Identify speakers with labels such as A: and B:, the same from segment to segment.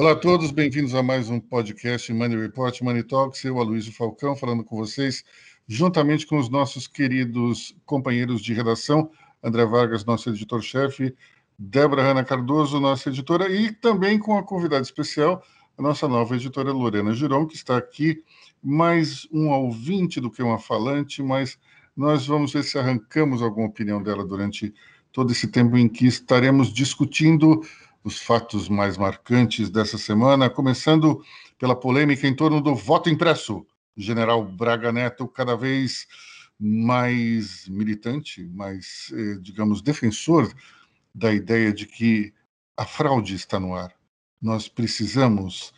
A: Olá a todos, bem-vindos a mais um podcast Money Report, Money Talks. Eu, Aloysio Falcão, falando com vocês, juntamente com os nossos queridos companheiros de redação, André Vargas, nosso editor-chefe, Débora Hanna Cardoso, nossa editora, e também com a convidada especial, a nossa nova editora Lorena Giron, que está aqui, mais um ouvinte do que uma falante, mas nós vamos ver se arrancamos alguma opinião dela durante todo esse tempo em que estaremos discutindo os fatos mais marcantes dessa semana, começando pela polêmica em torno do voto impresso. O general Braga Neto, cada vez mais militante, mais, eh, digamos, defensor da ideia de que a fraude está no ar. Nós precisamos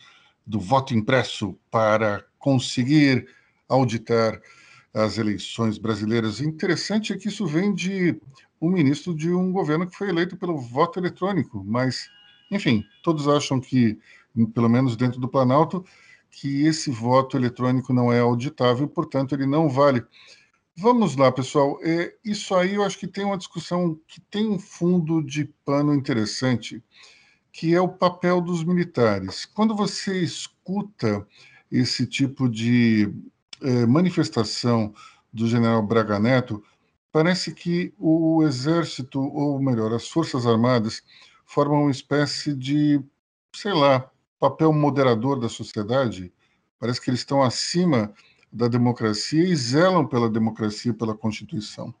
A: do voto impresso para conseguir auditar as eleições brasileiras. Interessante é que isso vem de um ministro de um governo que foi eleito pelo voto eletrônico, mas, enfim, todos acham que, pelo menos dentro do Planalto, que esse voto eletrônico não é auditável, portanto, ele não vale. Vamos lá, pessoal. É, isso aí eu acho que tem uma discussão que tem um fundo de pano interessante, que é o papel dos militares. Quando você escuta esse tipo de é, manifestação do general Braga Neto, parece que o exército, ou melhor, as forças armadas, formam uma espécie de, sei lá, papel moderador da sociedade. Parece que eles estão acima da democracia e zelam pela democracia pela Constituição.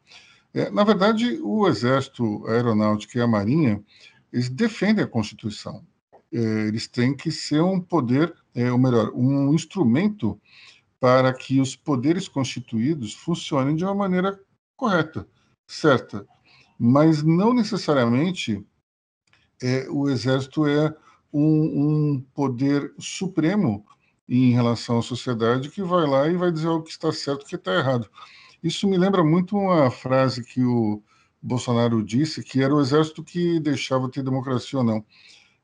A: É, na verdade, o Exército, a Aeronáutica e a Marinha, eles defendem a Constituição. É, eles têm que ser um poder, é, ou melhor, um instrumento para que os poderes constituídos funcionem de uma maneira correta, certa, mas não necessariamente é, o exército é um, um, poder supremo em relação à sociedade que vai lá e vai dizer o que está certo e o que está errado. Isso me lembra muito uma frase que o Bolsonaro disse, que era o exército que deixava ter democracia ou não.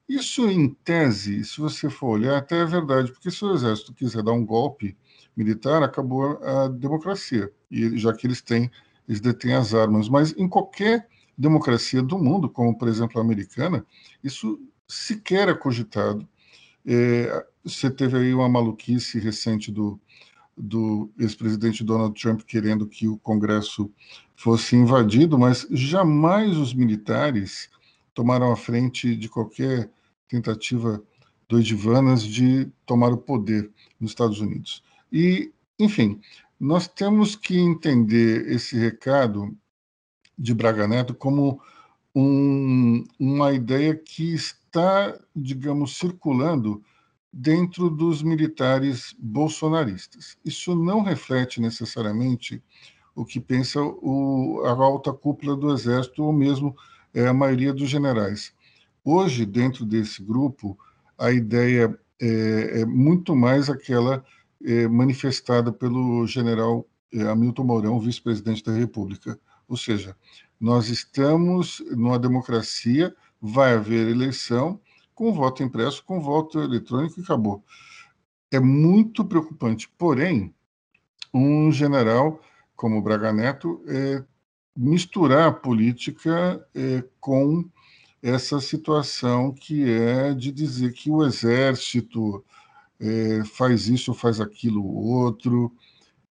A: Isso, em tese, se você for olhar, até é verdade, porque se o exército quiser dar um golpe militar, acabou a democracia, e já que eles têm eles detêm as armas. Mas em qualquer democracia do mundo, como por exemplo a americana, isso sequer é cogitado. É, você teve aí uma maluquice recente do, do ex-presidente Donald Trump querendo que o Congresso fosse invadido, mas jamais os militares tomaram a frente de qualquer tentativa doidivanas de tomar o poder nos Estados Unidos. E, enfim, nós temos que entender esse recado de Braga Neto como um, uma ideia que está, digamos, circulando dentro dos militares bolsonaristas. Isso não reflete necessariamente o que pensa o, a alta cúpula do Exército ou mesmo é, a maioria dos generais. Hoje, dentro desse grupo, a ideia é, é muito mais aquela é, manifestada pelo general é, Hamilton Mourão, vice-presidente da República. Ou seja, nós estamos numa democracia, vai haver eleição com voto impresso, com voto eletrônico e acabou. É muito preocupante. Porém, um general como Braga Neto é, misturar a política com essa situação que é de dizer que o exército, é, faz isso, faz aquilo, outro.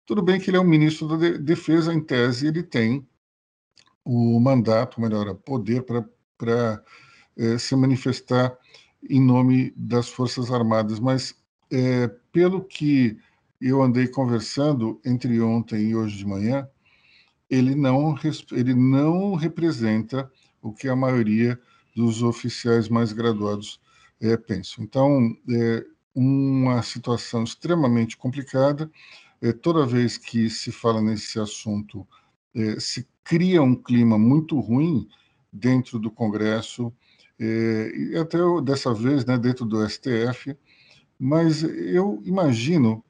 A: Tudo bem que ele é um ministro da Defesa, em tese, ele tem o mandato, melhor, poder para é, se manifestar em nome das Forças Armadas, mas é, pelo que eu andei conversando entre ontem e hoje de manhã, ele não, ele não representa o que a maioria dos oficiais mais graduados é, pensam. Então, é, uma situação extremamente complicada. É, toda vez que se fala nesse assunto, é, se cria um clima muito ruim dentro do Congresso, é, e até dessa vez né, dentro do STF, mas eu imagino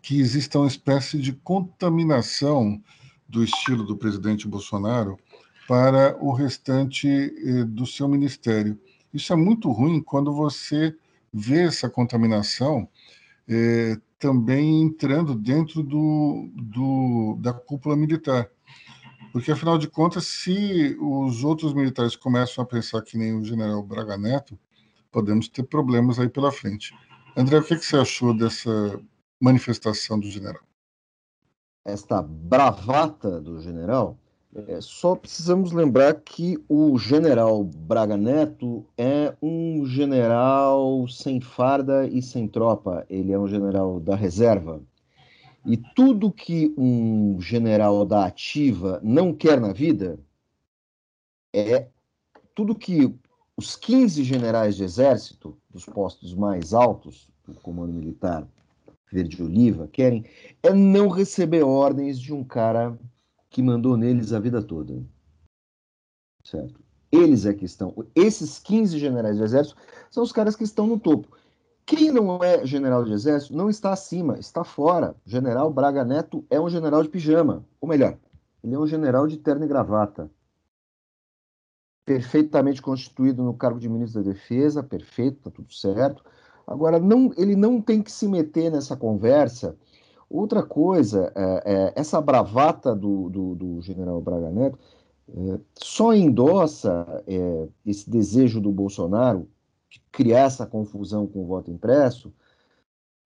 A: que exista uma espécie de contaminação do estilo do presidente Bolsonaro para o restante do seu ministério. Isso é muito ruim quando você vê essa contaminação é, também entrando dentro do, do, da cúpula militar. Porque, afinal de contas, se os outros militares começam a pensar que nem o general Braga Neto, podemos ter problemas aí pela frente. André, o que, que você achou dessa manifestação do general?
B: Esta bravata do general, é, só precisamos lembrar que o general Braga Neto é um general sem farda e sem tropa. Ele é um general da reserva. E tudo que um general da ativa não quer na vida é tudo que os 15 generais de exército, dos postos mais altos do comando militar verde oliva, querem é não receber ordens de um cara que mandou neles a vida toda. Certo? Eles é que estão. Esses 15 generais de exército são os caras que estão no topo. Quem não é general de exército não está acima, está fora. General Braga Neto é um general de pijama. Ou melhor, ele é um general de terno e gravata. Perfeitamente constituído no cargo de ministro da Defesa, perfeito, está tudo certo. Agora, não, ele não tem que se meter nessa conversa. Outra coisa, é, é, essa bravata do, do, do, general Braga Neto é, só endossa é, esse desejo do Bolsonaro de criar essa confusão com o voto impresso.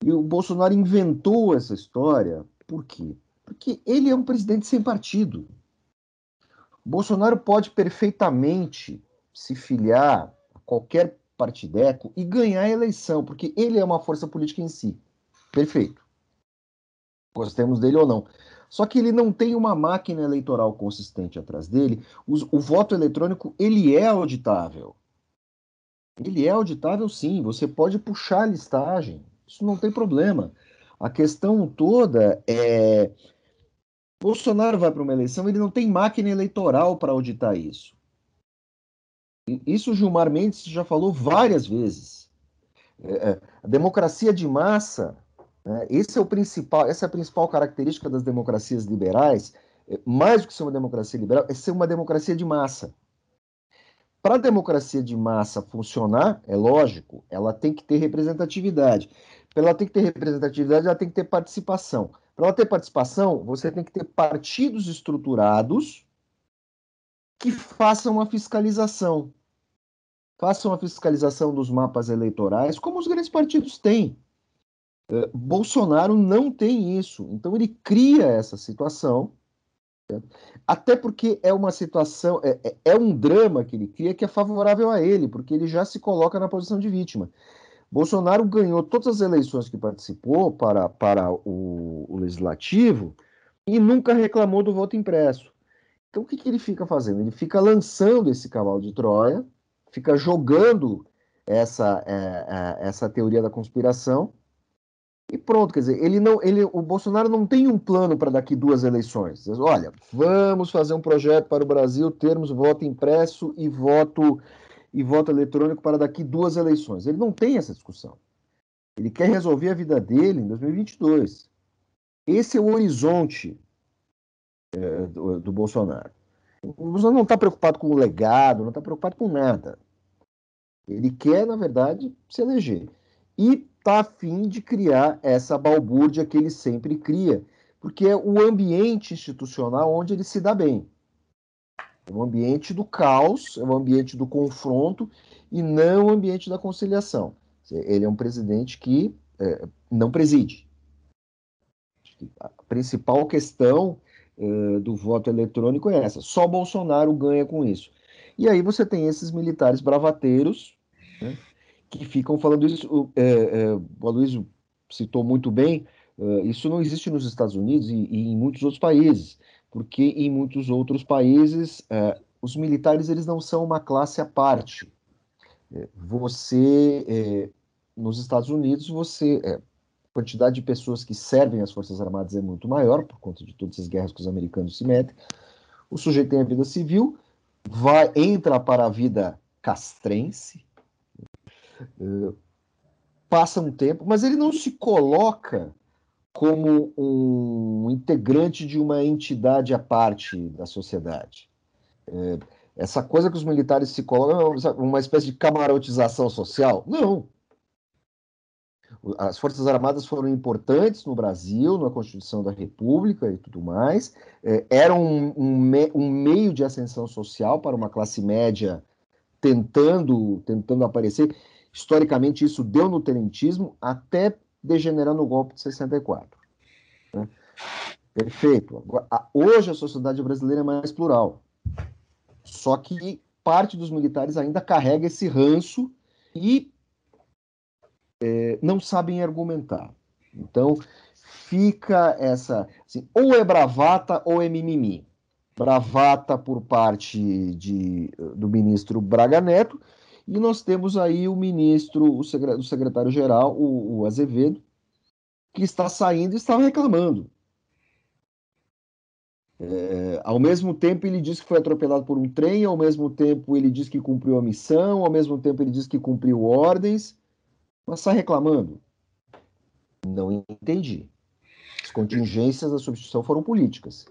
B: E o Bolsonaro inventou essa história, por quê? Porque ele é um presidente sem partido. O Bolsonaro pode perfeitamente se filiar a qualquer partideco e ganhar a eleição, porque ele é uma força política em si. Perfeito. Gostemos dele ou não. Só que ele não tem uma máquina eleitoral consistente atrás dele. O, o voto eletrônico, ele é auditável. Ele é auditável sim, você pode puxar a listagem, isso não tem problema. A questão toda é. Bolsonaro vai para uma eleição, ele não tem máquina eleitoral para auditar isso. Isso Gilmar Mendes já falou várias vezes. É, é, a democracia de massa, né, esse é o principal, essa é a principal característica das democracias liberais, é, mais do que ser uma democracia liberal, é ser uma democracia de massa. Para a democracia de massa funcionar, é lógico, ela tem que ter representatividade. Para ela ter que ter representatividade, ela tem que ter participação. Para ela ter participação, você tem que ter partidos estruturados que façam a fiscalização façam a fiscalização dos mapas eleitorais, como os grandes partidos têm. Uh, Bolsonaro não tem isso, então ele cria essa situação, até porque é uma situação, é, é, é, um drama que ele cria que é favorável a ele, porque ele já se coloca na posição de vítima. Bolsonaro ganhou todas as eleições que participou para, para o, o legislativo e nunca reclamou do voto impresso. Então o que, que ele fica fazendo? Ele fica lançando esse cavalo de Troia fica jogando essa, é, é, essa teoria da conspiração e pronto, quer dizer, ele não, ele, o Bolsonaro não tem um plano para daqui duas eleições. Olha, vamos fazer um projeto para o Brasil termos voto impresso e voto e voto eletrônico para daqui duas eleições. Ele não tem essa discussão. Ele quer resolver a vida dele em 2022. Esse é o horizonte é, do, do Bolsonaro. O Bolsonaro não está preocupado com o legado, não está preocupado com nada. Ele quer, na verdade, se eleger. E está afim de criar essa balbúrdia que ele sempre cria, porque é o ambiente institucional onde ele se dá bem. É o ambiente do caos, é o ambiente do confronto e não o ambiente da conciliação. Ele é um presidente que é, não preside. A principal questão é, do voto eletrônico é essa: só Bolsonaro ganha com isso. E aí você tem esses militares bravateiros né, que ficam falando isso. O, é, é, o Aloysio citou muito bem, é, isso não existe nos Estados Unidos e, e, em muitos outros países, porque em muitos outros países é, os militares eles não são uma classe à parte. É, você, nos Estados Unidos, você a quantidade de pessoas que servem as Forças Armadas é muito maior, por conta de todas as guerras que os americanos se metem. O sujeito tem a vida civil, vai entra para a vida castrense, passa um tempo, mas ele não se coloca como um integrante de uma entidade à parte da sociedade. É, essa coisa que os militares se colocam, uma espécie de camarotização social? Não. As Forças Armadas foram importantes no Brasil, na Constituição da República e tudo mais. É, eram um, um, um meio de ascensão social para uma classe média tentando, tentando aparecer Historicamente, isso deu no tenentismo até degenerar no golpe de 64. Né? Perfeito. Hoje a sociedade brasileira é mais plural. Só que parte dos militares ainda carrega esse ranço e é, não sabem argumentar. Então, fica essa. Assim, ou é bravata ou é mimimi. Bravata por parte de, do ministro Braga Neto, e nós temos aí o ministro, o secretário-geral, o, o Azevedo, que está saindo e está reclamando. É, ao mesmo tempo, ele diz que foi atropelado por um trem, ao mesmo tempo, ele diz que cumpriu a missão, ao mesmo tempo, ele diz que cumpriu ordens, mas está reclamando. Não entendi. As contingências da substituição foram políticas.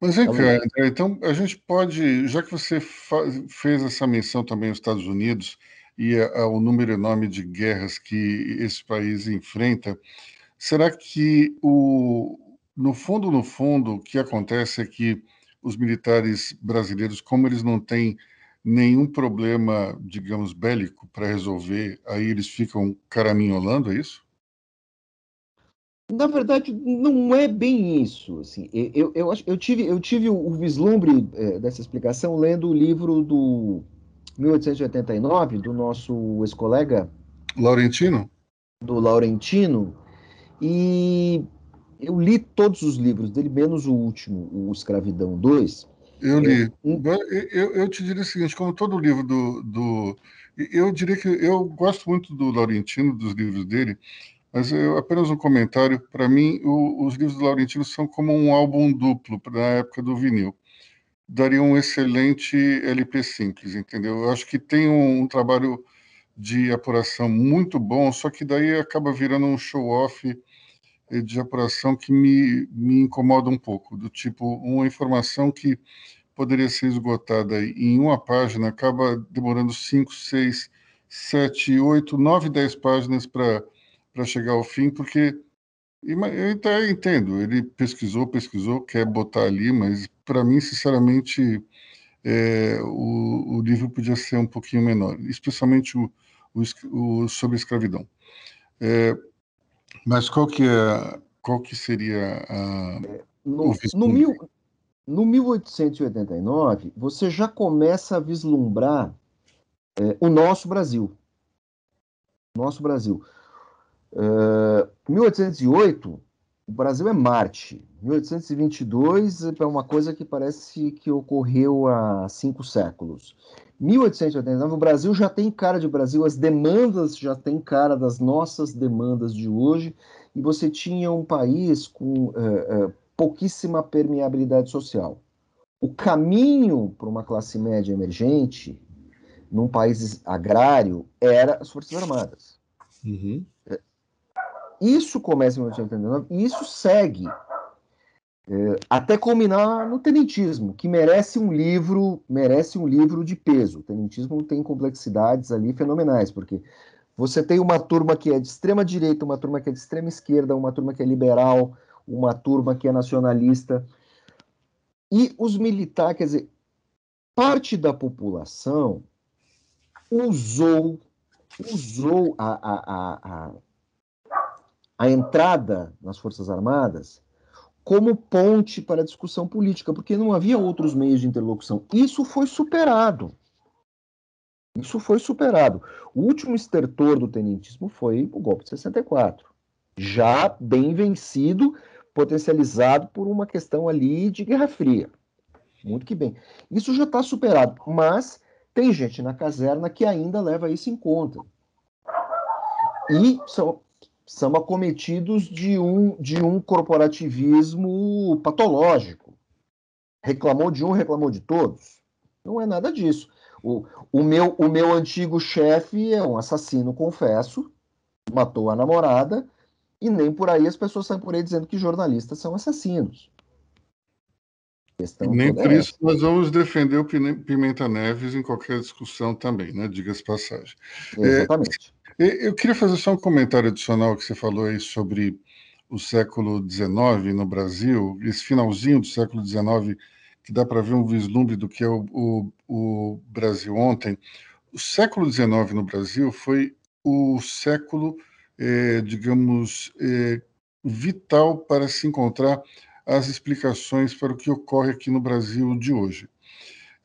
A: Mas vem cá, André, então a gente pode, já que você fez essa menção também aos Estados Unidos e ao número enorme de guerras que esse país enfrenta, será que o, no fundo, no fundo, o que acontece é que os militares brasileiros, como eles não têm nenhum problema, digamos, bélico para resolver, aí eles ficam caraminholando, é isso?
B: Na verdade, não é bem isso. Assim, eu, eu, eu, tive, eu tive o vislumbre é, dessa explicação lendo o livro do 1889, do nosso ex-colega...
A: Laurentino?
B: Do Laurentino. E eu li todos os livros dele, menos o último, o Escravidão 2.
A: Eu li. Eu, eu, te diria o seguinte, como todo livro do, do... Eu diria que eu gosto muito do Laurentino, dos livros dele, mas eu, apenas um comentário. Para mim, o, os livros do Laurentino são como um álbum duplo na época do vinil. Daria um excelente LP simples, entendeu? Eu acho que tem um, um trabalho de apuração muito bom, só que daí acaba virando um show-off de apuração que me, me incomoda um pouco, do tipo, uma informação que poderia ser esgotada em uma página acaba demorando 5, 6, 7, 8, 9, 10 páginas para chegar ao fim, porque eu até entendo, ele pesquisou, pesquisou, quer botar ali, mas para mim, sinceramente, é, o, o livro podia ser um pouquinho menor, especialmente o, o, o sobre escravidão. É, mas qual que é, qual que seria a,
B: no, no, mil, no 1889 você já começa a vislumbrar é, o nosso Brasil, nosso Brasil. Uh, é, 1808 o Brasil é Marte. 1822 é uma coisa que parece que ocorreu há cinco séculos. 1889, o Brasil já tem cara de Brasil, as demandas já têm cara das nossas demandas de hoje, e você tinha um país com uh, uh, pouquíssima permeabilidade social. O caminho para uma classe média emergente, num país agrário, era as Forças Armadas. Uhum. Isso começa em 1889 e isso segue é, até culminar no tenentismo, que merece um livro, merece um livro de peso. O tenentismo tem complexidades ali fenomenais, porque você tem uma turma que é de extrema direita, uma turma que é de extrema esquerda, uma turma que é liberal, uma turma que é nacionalista. E os militares, quer dizer, parte da população usou usou a, a, a, a entrada nas Forças Armadas como ponte para a discussão política, porque não havia outros meios de interlocução. Isso foi superado. Isso foi superado. O último estertor do tenentismo foi o golpe de 64, já bem vencido, potencializado por uma questão ali de Guerra Fria. Muito que bem. Isso já está superado, mas tem gente na caserna que ainda leva isso em conta. E são, são acometidos de um, de um corporativismo patológico. Reclamou de um, reclamou de todos. Não é nada disso. O, o, meu, o meu antigo chefe é um assassino, confesso, matou a namorada, e nem por aí as pessoas saem por aí dizendo que jornalistas são assassinos.
A: Nem por é isso nós vamos defender o Pimenta Neves em qualquer discussão também, né? Diga-se passagem.
B: Exatamente.
A: É, eu queria fazer só um comentário adicional que você falou aí sobre o século XIX no Brasil, esse finalzinho do século XIX, que dá para ver um vislumbre do que é o, o, o Brasil ontem. o século XIX no Brasil foi o século, é, digamos, é, vital para se encontrar as explicações para o que ocorre aqui no Brasil de hoje.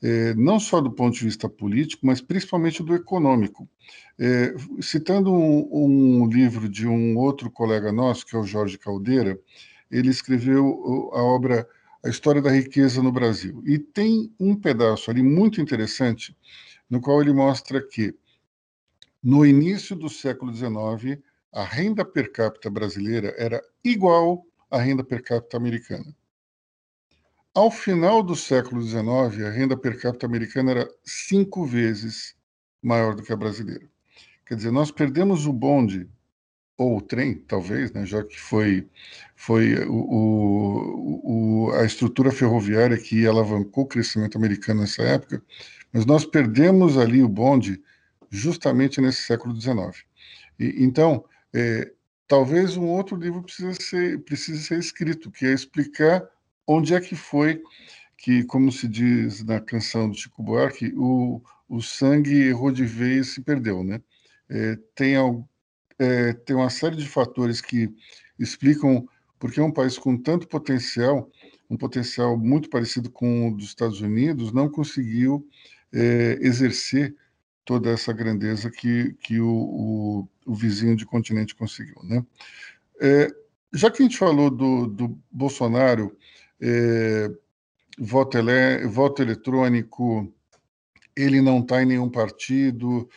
A: É, não só do ponto de vista político, mas principalmente do econômico. É, citando um, um, livro de um outro colega nosso, que é o Jorge Caldeira, ele escreveu a obra A História da Riqueza no Brasil. E tem um pedaço ali muito interessante, no qual ele mostra que, no início do século XIX, a renda per capita brasileira era igual à renda per capita americana. Ao final do século XIX, a renda per capita americana era cinco vezes maior do que a brasileira. Quer dizer, nós perdemos o bonde, ou o trem, talvez, né, já que foi, foi o, o, a estrutura ferroviária que alavancou o crescimento americano nessa época, mas nós perdemos ali o bonde justamente nesse século XIX. E, então, é, talvez um outro livro precise ser, precise ser escrito, que é explicar onde é que foi que, como se diz na canção do Chico Buarque, o, o sangue errou de vez e se perdeu, né? É, tem, é, tem uma série de fatores que explicam porque um país com tanto potencial, um potencial muito parecido com o dos Estados Unidos, não conseguiu é, exercer toda essa grandeza que, que o, o, o vizinho de continente conseguiu. Né? É, já que a gente falou do, do Bolsonaro, é, voto, ele, voto eletrônico, ele não está em nenhum partido,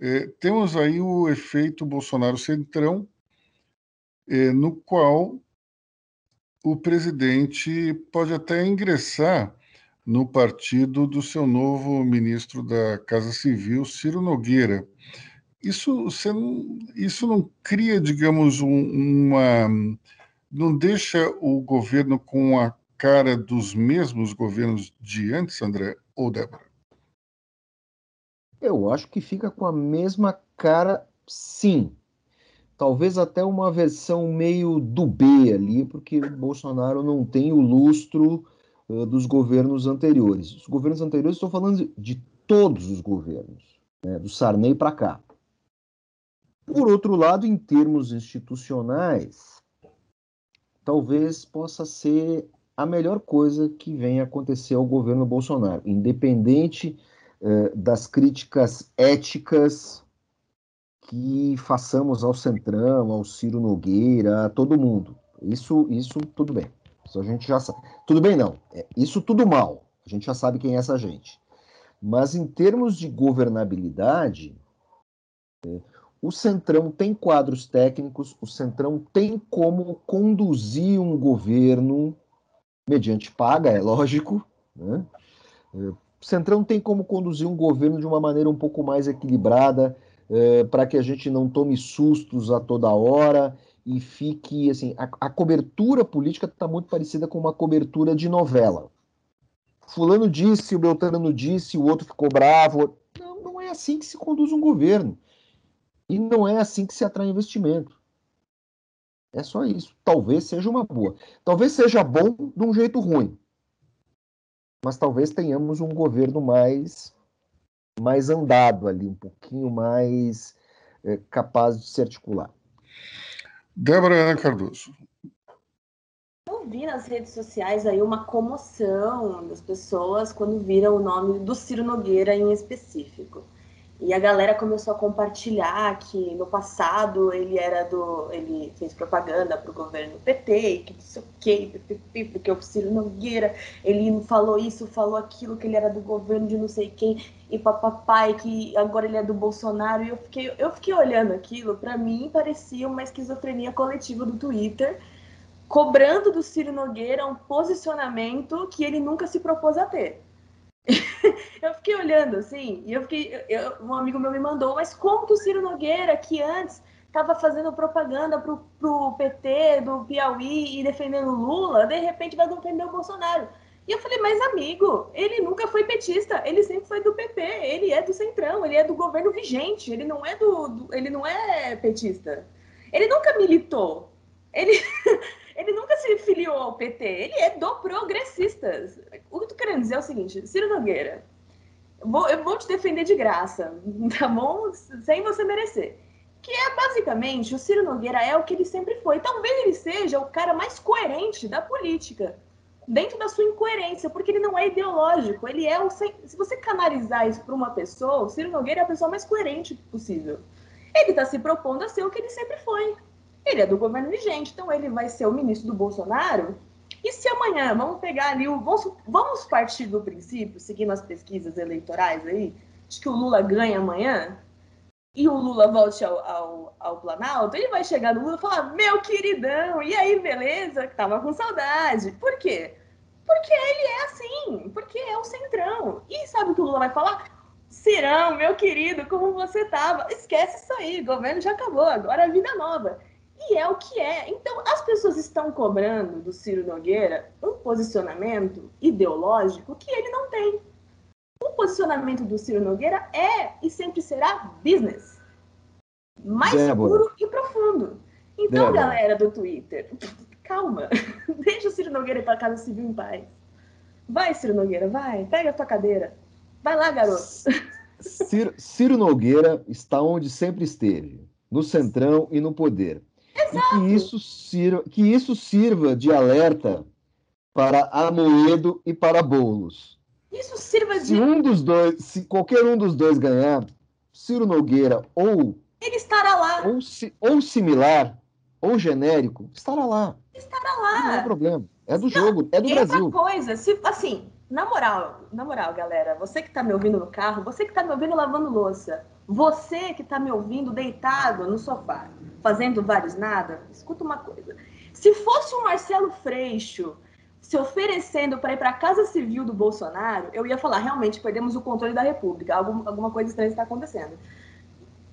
A: é, temos aí o efeito Bolsonaro Centrão, é, no qual o presidente pode até ingressar no partido do seu novo ministro da Casa Civil, Ciro Nogueira. Isso, você não, isso não cria, digamos, um, uma. não deixa o governo com a cara dos mesmos governos de antes, André ou Débora?
B: Eu acho que fica com a mesma cara, sim. Talvez até uma versão meio do B ali, porque Bolsonaro não tem o lustro dos governos anteriores. Os governos anteriores, estou falando de todos os governos, né, do Sarney para cá. Por outro lado, em termos institucionais, talvez possa ser a melhor coisa que venha acontecer ao governo Bolsonaro, independente eh, das críticas éticas que façamos ao Centrão, ao Ciro Nogueira, a todo mundo. Isso, isso tudo bem. Isso a gente já sabe. Tudo bem, não. É, isso tudo mal. A gente já sabe quem é essa gente. Mas em termos de governabilidade, é, o Centrão tem quadros técnicos, o Centrão tem como conduzir um governo mediante paga, é lógico. Né? É, o Centrão tem como conduzir um governo de uma maneira um pouco mais equilibrada, é, para que a gente não tome sustos a toda hora e fique assim, a, a cobertura política está muito parecida com uma cobertura de novela. Fulano disse, o Beltrano disse, o outro ficou bravo. Não, não é assim que se conduz um governo. E não é assim que se atrai investimento. É só isso. Talvez seja uma boa. Talvez seja bom de um jeito ruim. Mas talvez tenhamos um governo mais mais andado ali, um pouquinho mais é, capaz de se articular.
A: Débora Ana Cardoso.
C: Eu vi nas redes sociais aí uma comoção das pessoas quando viram o nome do Ciro Nogueira em específico. E a galera começou a compartilhar que no passado ele era do. ele fez propaganda para o governo PT, que não sei o quê, porque o Ciro Nogueira, ele falou isso, falou aquilo, que ele era do governo de não sei quem e papapai, que agora ele é do Bolsonaro. E eu fiquei, eu fiquei olhando aquilo, para mim parecia uma esquizofrenia coletiva do Twitter, cobrando do Ciro Nogueira um posicionamento que ele nunca se propôs a ter. eu fiquei olhando assim, e eu fiquei. Eu, um amigo meu me mandou, mas como que o Ciro Nogueira, que antes estava fazendo propaganda pro, pro PT do Piauí e defendendo Lula, de repente vai defender o Bolsonaro? E eu falei, mas amigo, ele nunca foi petista, ele sempre foi do PP, ele é do Centrão, ele é do governo vigente, ele não é do, do ele não é petista. Ele nunca militou. Ele, ele nunca se filiou ao PT, ele é do progressistas. O que eu tô querendo dizer é o seguinte, Ciro Nogueira, Vou, eu vou te defender de graça, tá bom? Sem você merecer. Que é basicamente o Ciro Nogueira é o que ele sempre foi. Talvez ele seja o cara mais coerente da política, dentro da sua incoerência, porque ele não é ideológico. Ele é o. Se você canalizar isso para uma pessoa, o Ciro Nogueira é a pessoa mais coerente possível. Ele está se propondo a ser o que ele sempre foi. Ele é do governo vigente, então ele vai ser o ministro do Bolsonaro e se amanhã, vamos pegar ali, o, vamos, vamos partir do princípio, seguindo as pesquisas eleitorais aí, de que o Lula ganha amanhã, e o Lula volte ao, ao, ao, Planalto, ele vai chegar no Lula e falar: Meu queridão, e aí, beleza? Tava com saudade. Por quê? Porque ele é assim, porque é o centrão. E sabe o que o Lula vai falar? Cirão, meu querido, como você tava? Esquece isso aí, o governo já acabou, agora é vida nova. E é o que é. Então, as pessoas estão cobrando do Ciro Nogueira um posicionamento ideológico que ele não tem. O posicionamento do Ciro Nogueira é e sempre será business. Mais Débora. seguro e profundo. Então, Débora. galera do Twitter, calma. Deixa o Ciro Nogueira ir para Casa Civil em paz. Vai, Ciro Nogueira, vai. Pega a tua cadeira. Vai lá, garoto.
B: Ciro, Ciro Nogueira está onde sempre esteve, no centrão e no poder.
C: Exato.
B: E que isso, sirva, que isso sirva de alerta para Amoedo e para Boulos.
C: Isso sirva de.
B: Se um dos dois, se qualquer um dos dois ganhar, Ciro Nogueira ou.
C: Ele estará lá.
B: Ou, ou similar, ou genérico, estará lá.
C: Estará lá.
B: Não é problema. É do jogo, é do Brasil.
C: coisa, se, assim, na moral, na moral, galera, você que está me ouvindo no carro, você que está me ouvindo lavando louça, você que está me ouvindo deitado no sofá, fazendo vários nada, escuta uma coisa. Se fosse o Marcelo Freixo se oferecendo para ir para a Casa Civil do Bolsonaro, eu ia falar, realmente, perdemos o controle da República, algum, alguma coisa estranha está acontecendo.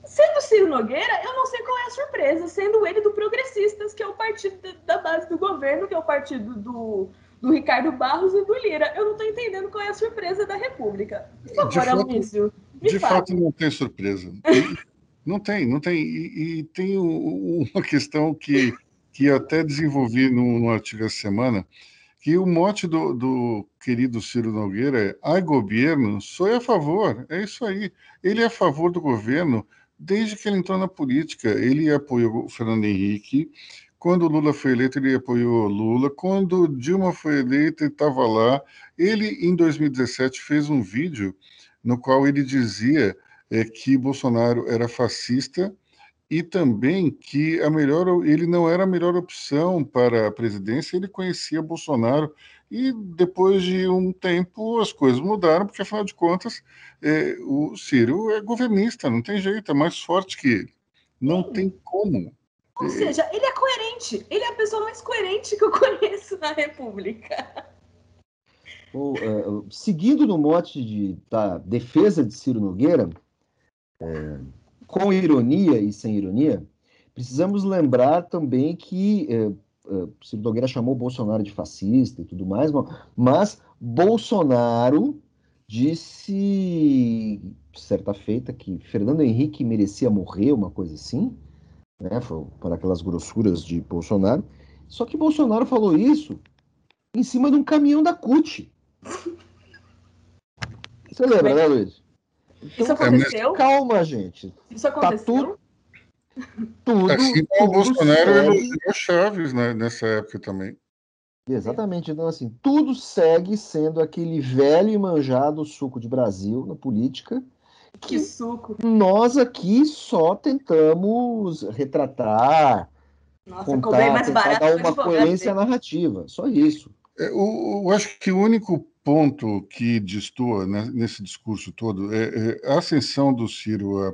C: Sendo Ciro Nogueira, eu não sei qual é a surpresa, sendo ele do Progressistas, que é o partido da base do governo, que é o partido do, do Ricardo Barros e do Lira. Eu não estou entendendo qual é a surpresa da República. Por favor, de fato,
A: de fato não tem surpresa. Não tem, não tem. E, e tem uma questão que, que até desenvolvi no, no artigo essa semana, que o mote do, do querido Ciro Nogueira é ai governo, sou a favor, é isso aí. Ele é a favor do governo desde que ele entrou na política. Ele apoiou o Fernando Henrique, quando Lula foi eleito, ele apoiou Lula. Quando Dilma foi eleita, ele estava lá. Ele, em 2017, fez um vídeo no qual ele dizia é, que Bolsonaro era fascista e também que a melhor ele não era a melhor opção para a presidência, ele conhecia Bolsonaro e depois de um tempo as coisas mudaram, porque afinal de contas é, o Ciro é governista, não tem jeito, é mais forte que ele. Não Sim. tem como.
C: Ou é... seja, ele é coerente, ele é a pessoa mais coerente que eu conheço na República.
B: Uh, seguindo no mote de, da defesa de Ciro Nogueira, é, com ironia e sem ironia, precisamos lembrar também que é, é, Ciro Nogueira chamou Bolsonaro de fascista e tudo mais, mas Bolsonaro disse certa feita que Fernando Henrique merecia morrer, uma coisa assim, né, para aquelas grossuras de Bolsonaro. Só que Bolsonaro falou isso em cima de um caminhão da CUT. Você lembra, né, Luiz?
C: Então, Isso aconteceu?
B: Calma, gente.
C: Isso aconteceu?
A: Tá tudo, tudo, assim como o Bolsonaro elogiou Chaves né, nessa época também.
B: Exatamente. Então, assim, tudo segue sendo aquele velho e manjado suco de Brasil na política.
C: Que, que suco!
B: Nós aqui só tentamos retratar, Nossa, contar, mais tentar dar uma coerência narrativa. Só isso.
A: É, eu, eu, acho que o único ponto que destoa né, nesse discurso todo é, é, a ascensão do Ciro à,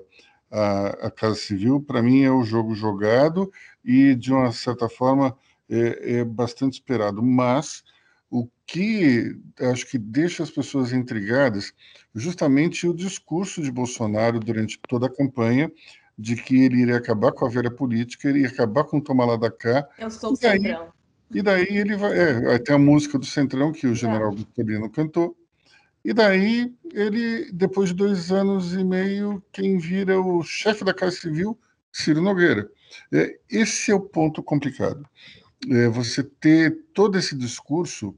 A: à, à Casa Civil, para mim, é o jogo jogado e, de uma certa forma, é, é bastante esperado. Mas o que acho que deixa as pessoas intrigadas justamente o discurso de Bolsonaro durante toda a campanha de que ele iria acabar com a velha política, ele ia acabar com o tomar lá da cá.
C: Eu sou o centrão.
A: E daí ele vai. É, tem a música do Centrão, que o general Vitorino cantou. E daí ele, depois de dois anos e meio, quem vira o chefe da Casa Civil, Ciro Nogueira. É, esse é o ponto complicado. É, você ter todo esse discurso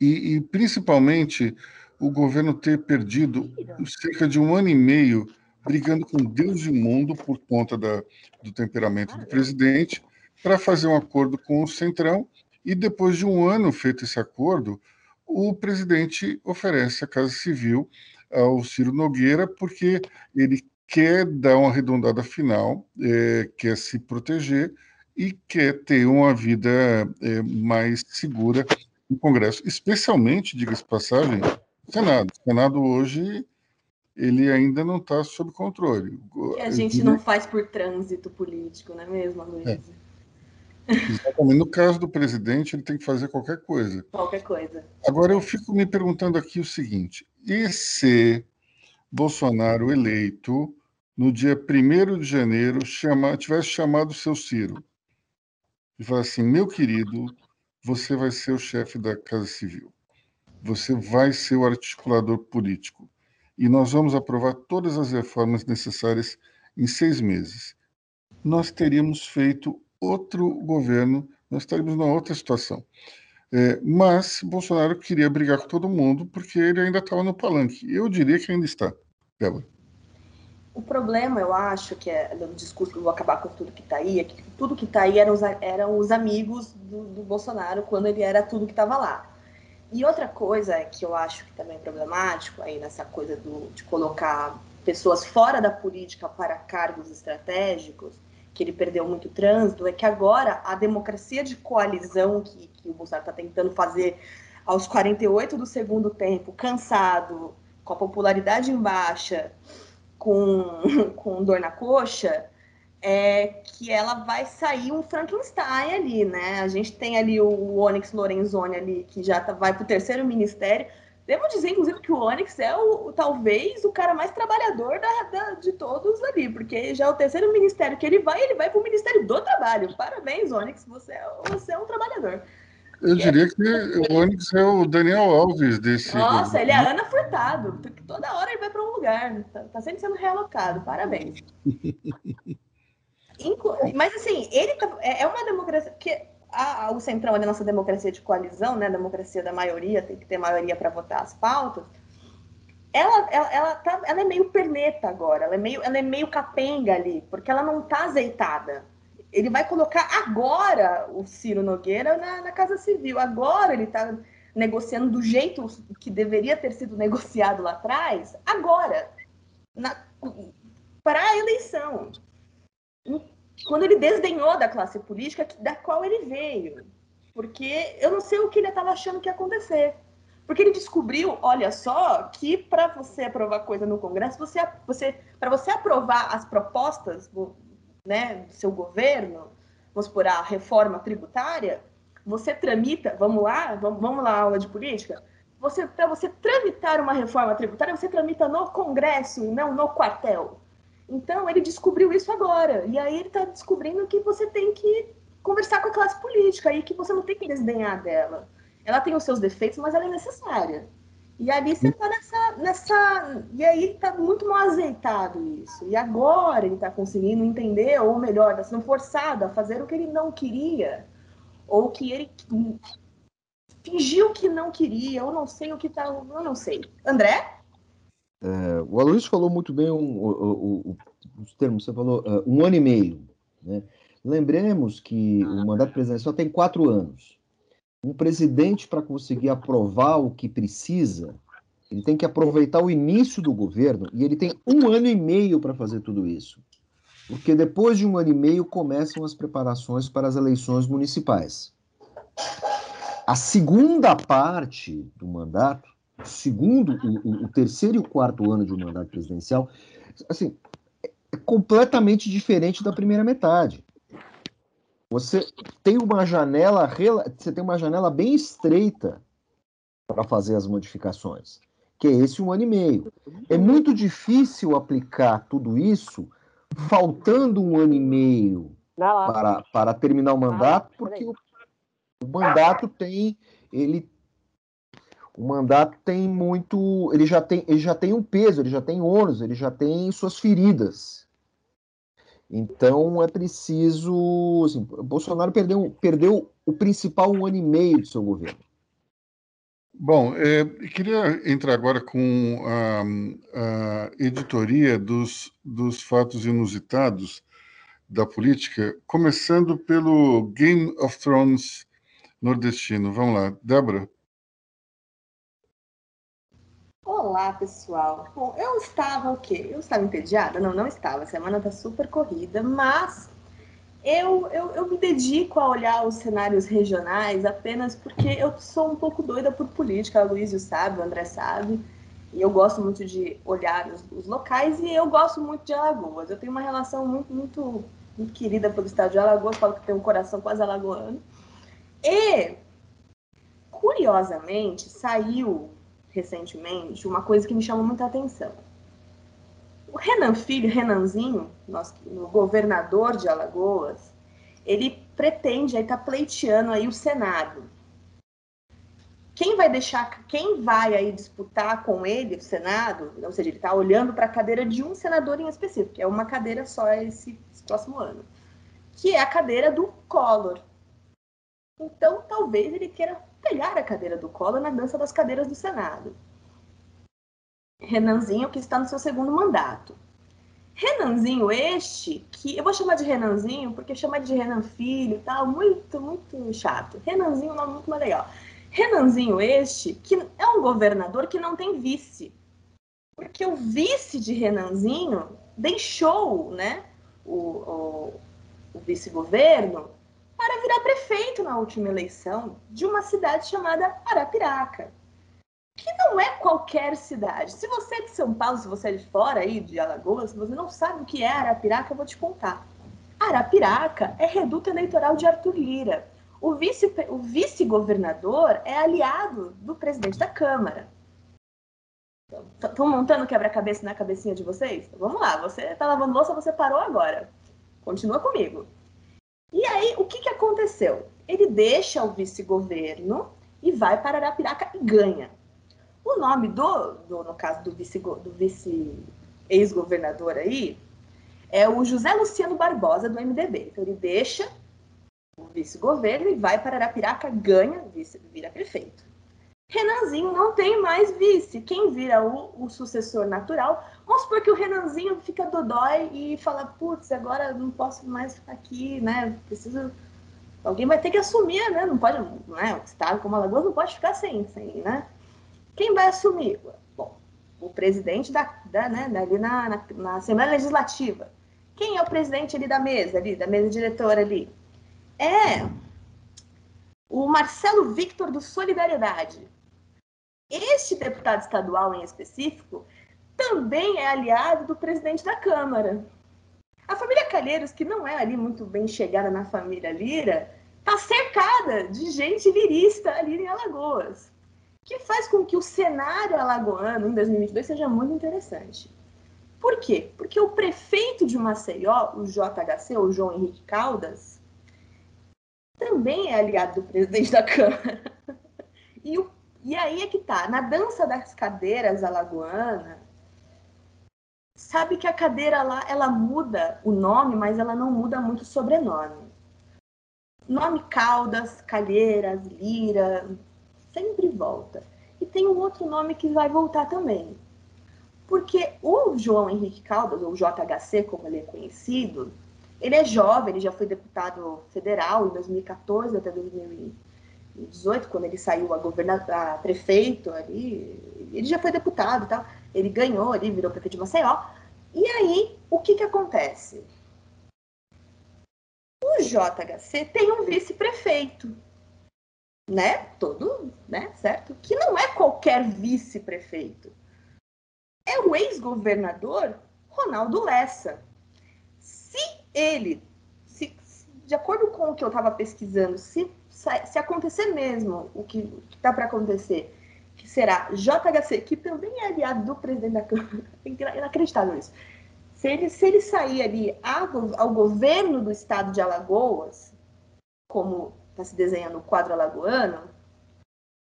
A: e, e, principalmente o governo ter perdido cerca de um ano e meio brigando com Deus e o mundo por conta da, do temperamento do presidente para fazer um acordo com o Centrão e depois de um ano feito esse acordo, o presidente oferece a Casa Civil ao Ciro Nogueira porque ele quer dar uma arredondada final, é, quer se proteger e quer ter uma vida é, mais segura no Congresso, especialmente, diga-se passagem, o Senado. O Senado hoje ele ainda não está sob controle.
C: Que a gente não faz por trânsito político, não é mesmo, Luísa? É.
A: Exatamente. No caso do presidente, ele tem que fazer qualquer coisa.
C: Qualquer coisa.
A: Agora, eu fico me perguntando aqui o seguinte: e se Bolsonaro eleito, no dia 1 de janeiro, chama, tivesse chamado o seu Ciro e falasse assim: meu querido, você vai ser o chefe da Casa Civil, você vai ser o articulador político e nós vamos aprovar todas as reformas necessárias em seis meses. Nós teríamos feito outro governo, nós estaríamos numa outra situação. É, mas Bolsonaro queria brigar com todo mundo porque ele ainda estava no palanque. Eu diria que ainda está. Débora.
C: O problema, eu acho, que é do discurso vou acabar com tudo que está aí, é que tudo que está aí eram os, eram os amigos do, do, Bolsonaro quando ele era tudo que estava lá. E outra coisa que eu acho que também é problemático aí nessa coisa do, de colocar pessoas fora da política para cargos estratégicos que ele perdeu muito trânsito, é que agora a democracia de coalizão que, que o Bolsonaro está tentando fazer aos 48 do segundo tempo, cansado, com a popularidade em baixa, com, com dor na coxa, é que ela vai sair um Frankenstein ali, né? A gente tem ali o Onyx Lorenzoni ali, que já tá, vai para o terceiro ministério, Devo dizer, inclusive, que o Onyx é o, talvez o cara mais trabalhador da, da, de todos ali, porque já é o terceiro ministério que ele vai, ele vai para o Ministério do Trabalho. Parabéns, Onyx, você é, você é um trabalhador.
A: Eu diria que o Onyx é o Daniel Alves desse.
C: Nossa, ele é a Ana Furtado. Toda hora ele vai para um lugar. Tá, tá, sempre sendo realocado. Parabéns. Mas assim, ele tá, é, é uma democracia. Que a, o centrão é a nossa democracia de coalizão, né, democracia da maioria, tem que ter maioria para votar as pautas, ela, ela, ela, tá, ela é meio perneta agora, ela é meio, ela é meio capenga ali, porque ela não está azeitada. Ele vai colocar agora o Ciro Nogueira na, na Casa Civil, agora ele está negociando do jeito que deveria ter sido negociado lá atrás, agora, para a eleição quando ele desdenhou da classe política da qual ele veio. Porque eu não sei o que ele estava achando que ia acontecer. Porque ele descobriu, olha só, que para você aprovar coisa no Congresso, você, você para você aprovar as propostas do, né, do seu governo, vamos por a reforma tributária, você tramita, vamos lá, vamos, vamos lá, aula de política, você para você tramitar uma reforma tributária, você tramita no Congresso e não no quartel. Então, ele descobriu isso agora. E aí ele está descobrindo que você tem que conversar com a classe política e que você não tem que desdenhar dela. Ela tem os seus defeitos, mas ela é necessária. E ali você está nessa, nessa. E aí está muito mal azeitado isso. E agora ele está conseguindo entender, ou melhor, está sendo forçado a fazer o que ele não queria. Ou que ele fingiu que não queria, ou não sei o que está. Eu não sei. André?
B: É, o Aloysio falou muito bem um, os termos, você falou uh, um ano e meio. Né? Lembremos que o mandato presidencial tem quatro anos. Um presidente, para conseguir aprovar o que precisa, ele tem que aproveitar o início do governo e ele tem um ano e meio para fazer tudo isso. Porque depois de um ano e meio começam as preparações para as eleições municipais. A segunda parte do mandato segundo, o, o, terceiro e o quarto ano de um mandato presidencial, assim, é completamente diferente da primeira metade. Você tem uma janela, você tem uma janela bem estreita para fazer as modificações, que é esse um ano e meio. É muito difícil aplicar tudo isso faltando um ano e meio para, para terminar o mandato, porque o, o mandato tem ele o mandato tem muito, ele já tem, ele já tem um peso, ele já tem ônus, ele já tem suas feridas. Então é preciso, assim, Bolsonaro perdeu, perdeu o principal um ano e meio do seu governo.
A: Bom, é, queria entrar agora com a, a editoria dos, dos fatos inusitados da política, começando pelo Game of Thrones nordestino. Vamos lá, Débora.
C: Olá, pessoal. Bom, eu estava o quê? Eu estava entediada? Não, não estava. A semana está super corrida, mas eu, eu, eu me dedico a olhar os cenários regionais apenas porque eu sou um pouco doida por política. O Luísio sabe, o André sabe. E eu gosto muito de olhar os, os, locais e eu gosto muito de Alagoas. Eu tenho uma relação muito, muito, muito querida pelo estado de Alagoas. Falo que tenho um coração quase alagoano. E, curiosamente, saiu recentemente uma coisa que me chamou muita atenção. O Renan Filho, Renanzinho, nosso, o governador de Alagoas, ele pretende, aí tá pleiteando aí o Senado. Quem vai deixar, quem vai aí disputar com ele o Senado, ou seja, ele está olhando para a cadeira de um senador em específico, que é uma cadeira só esse, esse próximo ano, que é a cadeira do Collor. Então, talvez ele queira pegar a cadeira do Collor na dança das cadeiras do Senado. Renanzinho, que está no seu segundo mandato. Renanzinho este, que eu vou chamar de Renanzinho, porque chamar de Renan Filho e tal, muito, muito chato. Renanzinho é um nome muito mais legal. Renanzinho este, que é um governador que não tem vice. Porque o vice de Renanzinho deixou né, o, o, o vice-governo para virar prefeito na última eleição de uma cidade chamada Arapiraca que não é qualquer cidade. Se você é de São Paulo, se você é de fora aí, de Alagoas, se você não sabe o que é Arapiraca, eu vou te contar. Arapiraca é reduto eleitoral de Arthur Lira. O, vice, o vice-governador é aliado do presidente da Câmara. Estão montando quebra-cabeça na cabecinha de vocês? Vamos lá, você está lavando louça, você parou agora. Continua comigo. E aí, o que, que aconteceu? Ele deixa o vice-governo e vai para Arapiraca e ganha. O nome do, do no caso do vice, do vice ex-governador aí, é o José Luciano Barbosa, do MDB. Então, ele deixa o vice-governo e vai para Arapiraca, ganha, vice, vira prefeito. Renanzinho não tem mais vice. Quem vira o, o, sucessor natural? Vamos supor que o Renanzinho fica dodói e fala: putz, agora não posso mais ficar aqui, né? Preciso. Alguém vai ter que assumir, né? Não pode, né? O Estado como Alagoas não pode ficar sem, sem né? Quem vai assumir? Bom, o presidente da, da, né, ali na, na, na, Assembleia Legislativa. Quem é o presidente ali da mesa, ali, da mesa diretora ali? É o Marcelo Victor do Solidariedade. Este deputado estadual em específico também é aliado do presidente da Câmara. A família Calheiros, que não é ali muito bem chegada na família Lira, está cercada de gente lirista ali em Alagoas que faz com que o cenário alagoano em 2022 seja muito interessante. Por quê? Porque o prefeito de Maceió, o JHC, o João Henrique Caldas, também é aliado do presidente da Câmara. E, o, e aí é que tá, na dança das cadeiras alagoana, sabe que a cadeira lá, ela muda o nome, mas ela não muda muito o sobrenome. Nome Caldas, Calheiras, Lira, sempre volta. E tem um outro nome que vai voltar também. Porque o João Henrique Caldas, ou JHC, como ele é conhecido, ele é jovem, ele já foi deputado federal em 2014 até 2018, quando ele saiu a, governador, a prefeito ali, ele já foi deputado e tal. Ele ganhou ali, virou prefeito de Maceió. E aí, o que que acontece? O JHC tem um vice-prefeito, né? Todo, né? Certo? Que não é qualquer vice-prefeito. É o ex-governador Ronaldo Lessa. Se ele, se, de acordo com o que eu estava pesquisando, se, se acontecer mesmo o que está para acontecer, que será JHC, que também é aliado do presidente da Câmara, é inacreditável isso. Se ele, se ele sair ali ao, ao governo do estado de Alagoas, como está se desenhando o quadro alagoano,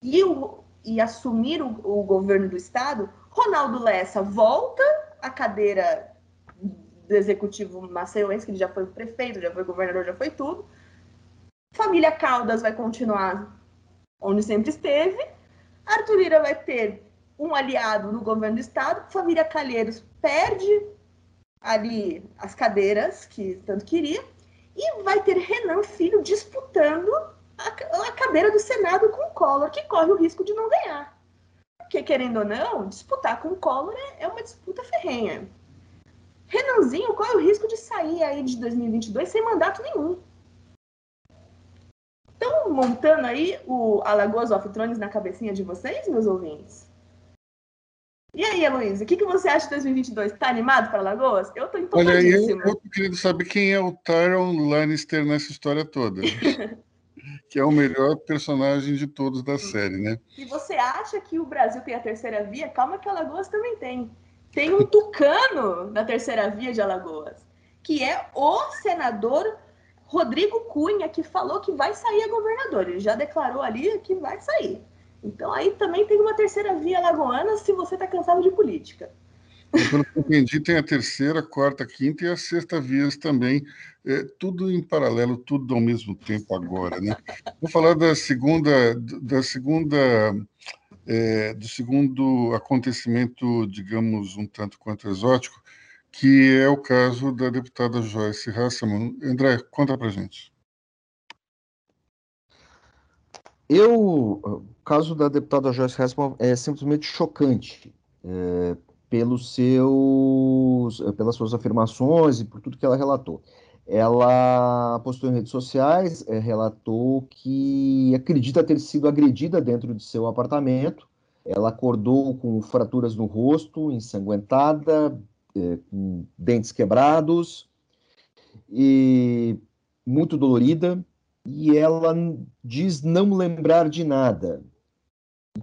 C: e, o, e assumir o, o governo do estado, Ronaldo Lessa volta à cadeira do executivo maceioense, que ele já foi prefeito, já foi governador, já foi tudo. Família Caldas vai continuar onde sempre esteve. Arthur Lira vai ter um aliado no governo do estado, família Calheiros perde ali as cadeiras que tanto queria, e vai ter Renan Filho disputando a, cadeira do Senado com o Collor, que corre o risco de não ganhar. Porque, querendo ou não, disputar com o Collor é, é uma disputa ferrenha. Renanzinho corre o risco de sair aí de 2022 sem mandato nenhum. Estão montando aí o Alagoas of Thrones na cabecinha de vocês, meus ouvintes? E aí, Heloísa, o que, que você acha de 2022? Tá animado para Alagoas? Eu tô empolgadíssima.
A: Olha, eu, eu queria saber quem é o Tyron Lannister nessa história toda. que é o melhor personagem de todos da série, né?
C: Se você acha que o Brasil tem a terceira via, calma que Alagoas também tem. Tem um tucano na terceira via de Alagoas, que é o senador Rodrigo Cunha, que falou que vai sair a governador. Ele já declarou ali que vai sair. Então aí também tem uma terceira via lagoana se você está cansado de política.
A: Pelo que entendi, tem a terceira, a quarta, a quinta e a sexta vias também, é, tudo em paralelo, tudo ao mesmo tempo agora, né? Vou falar da segunda, da segunda, é, do segundo acontecimento, digamos, um tanto quanto exótico, que é o caso da deputada Joyce Hasselman. André, conta para gente.
B: Eu, o caso da deputada Joyce Hasselman é simplesmente chocante. É, pelos seus, eh, pelas suas afirmações e por tudo que ela relatou. Ela postou em redes sociais, é, relatou que acredita ter sido agredida dentro de seu apartamento. Ela acordou com fraturas no rosto, ensanguentada, é, com dentes quebrados e muito dolorida. E ela diz não lembrar de nada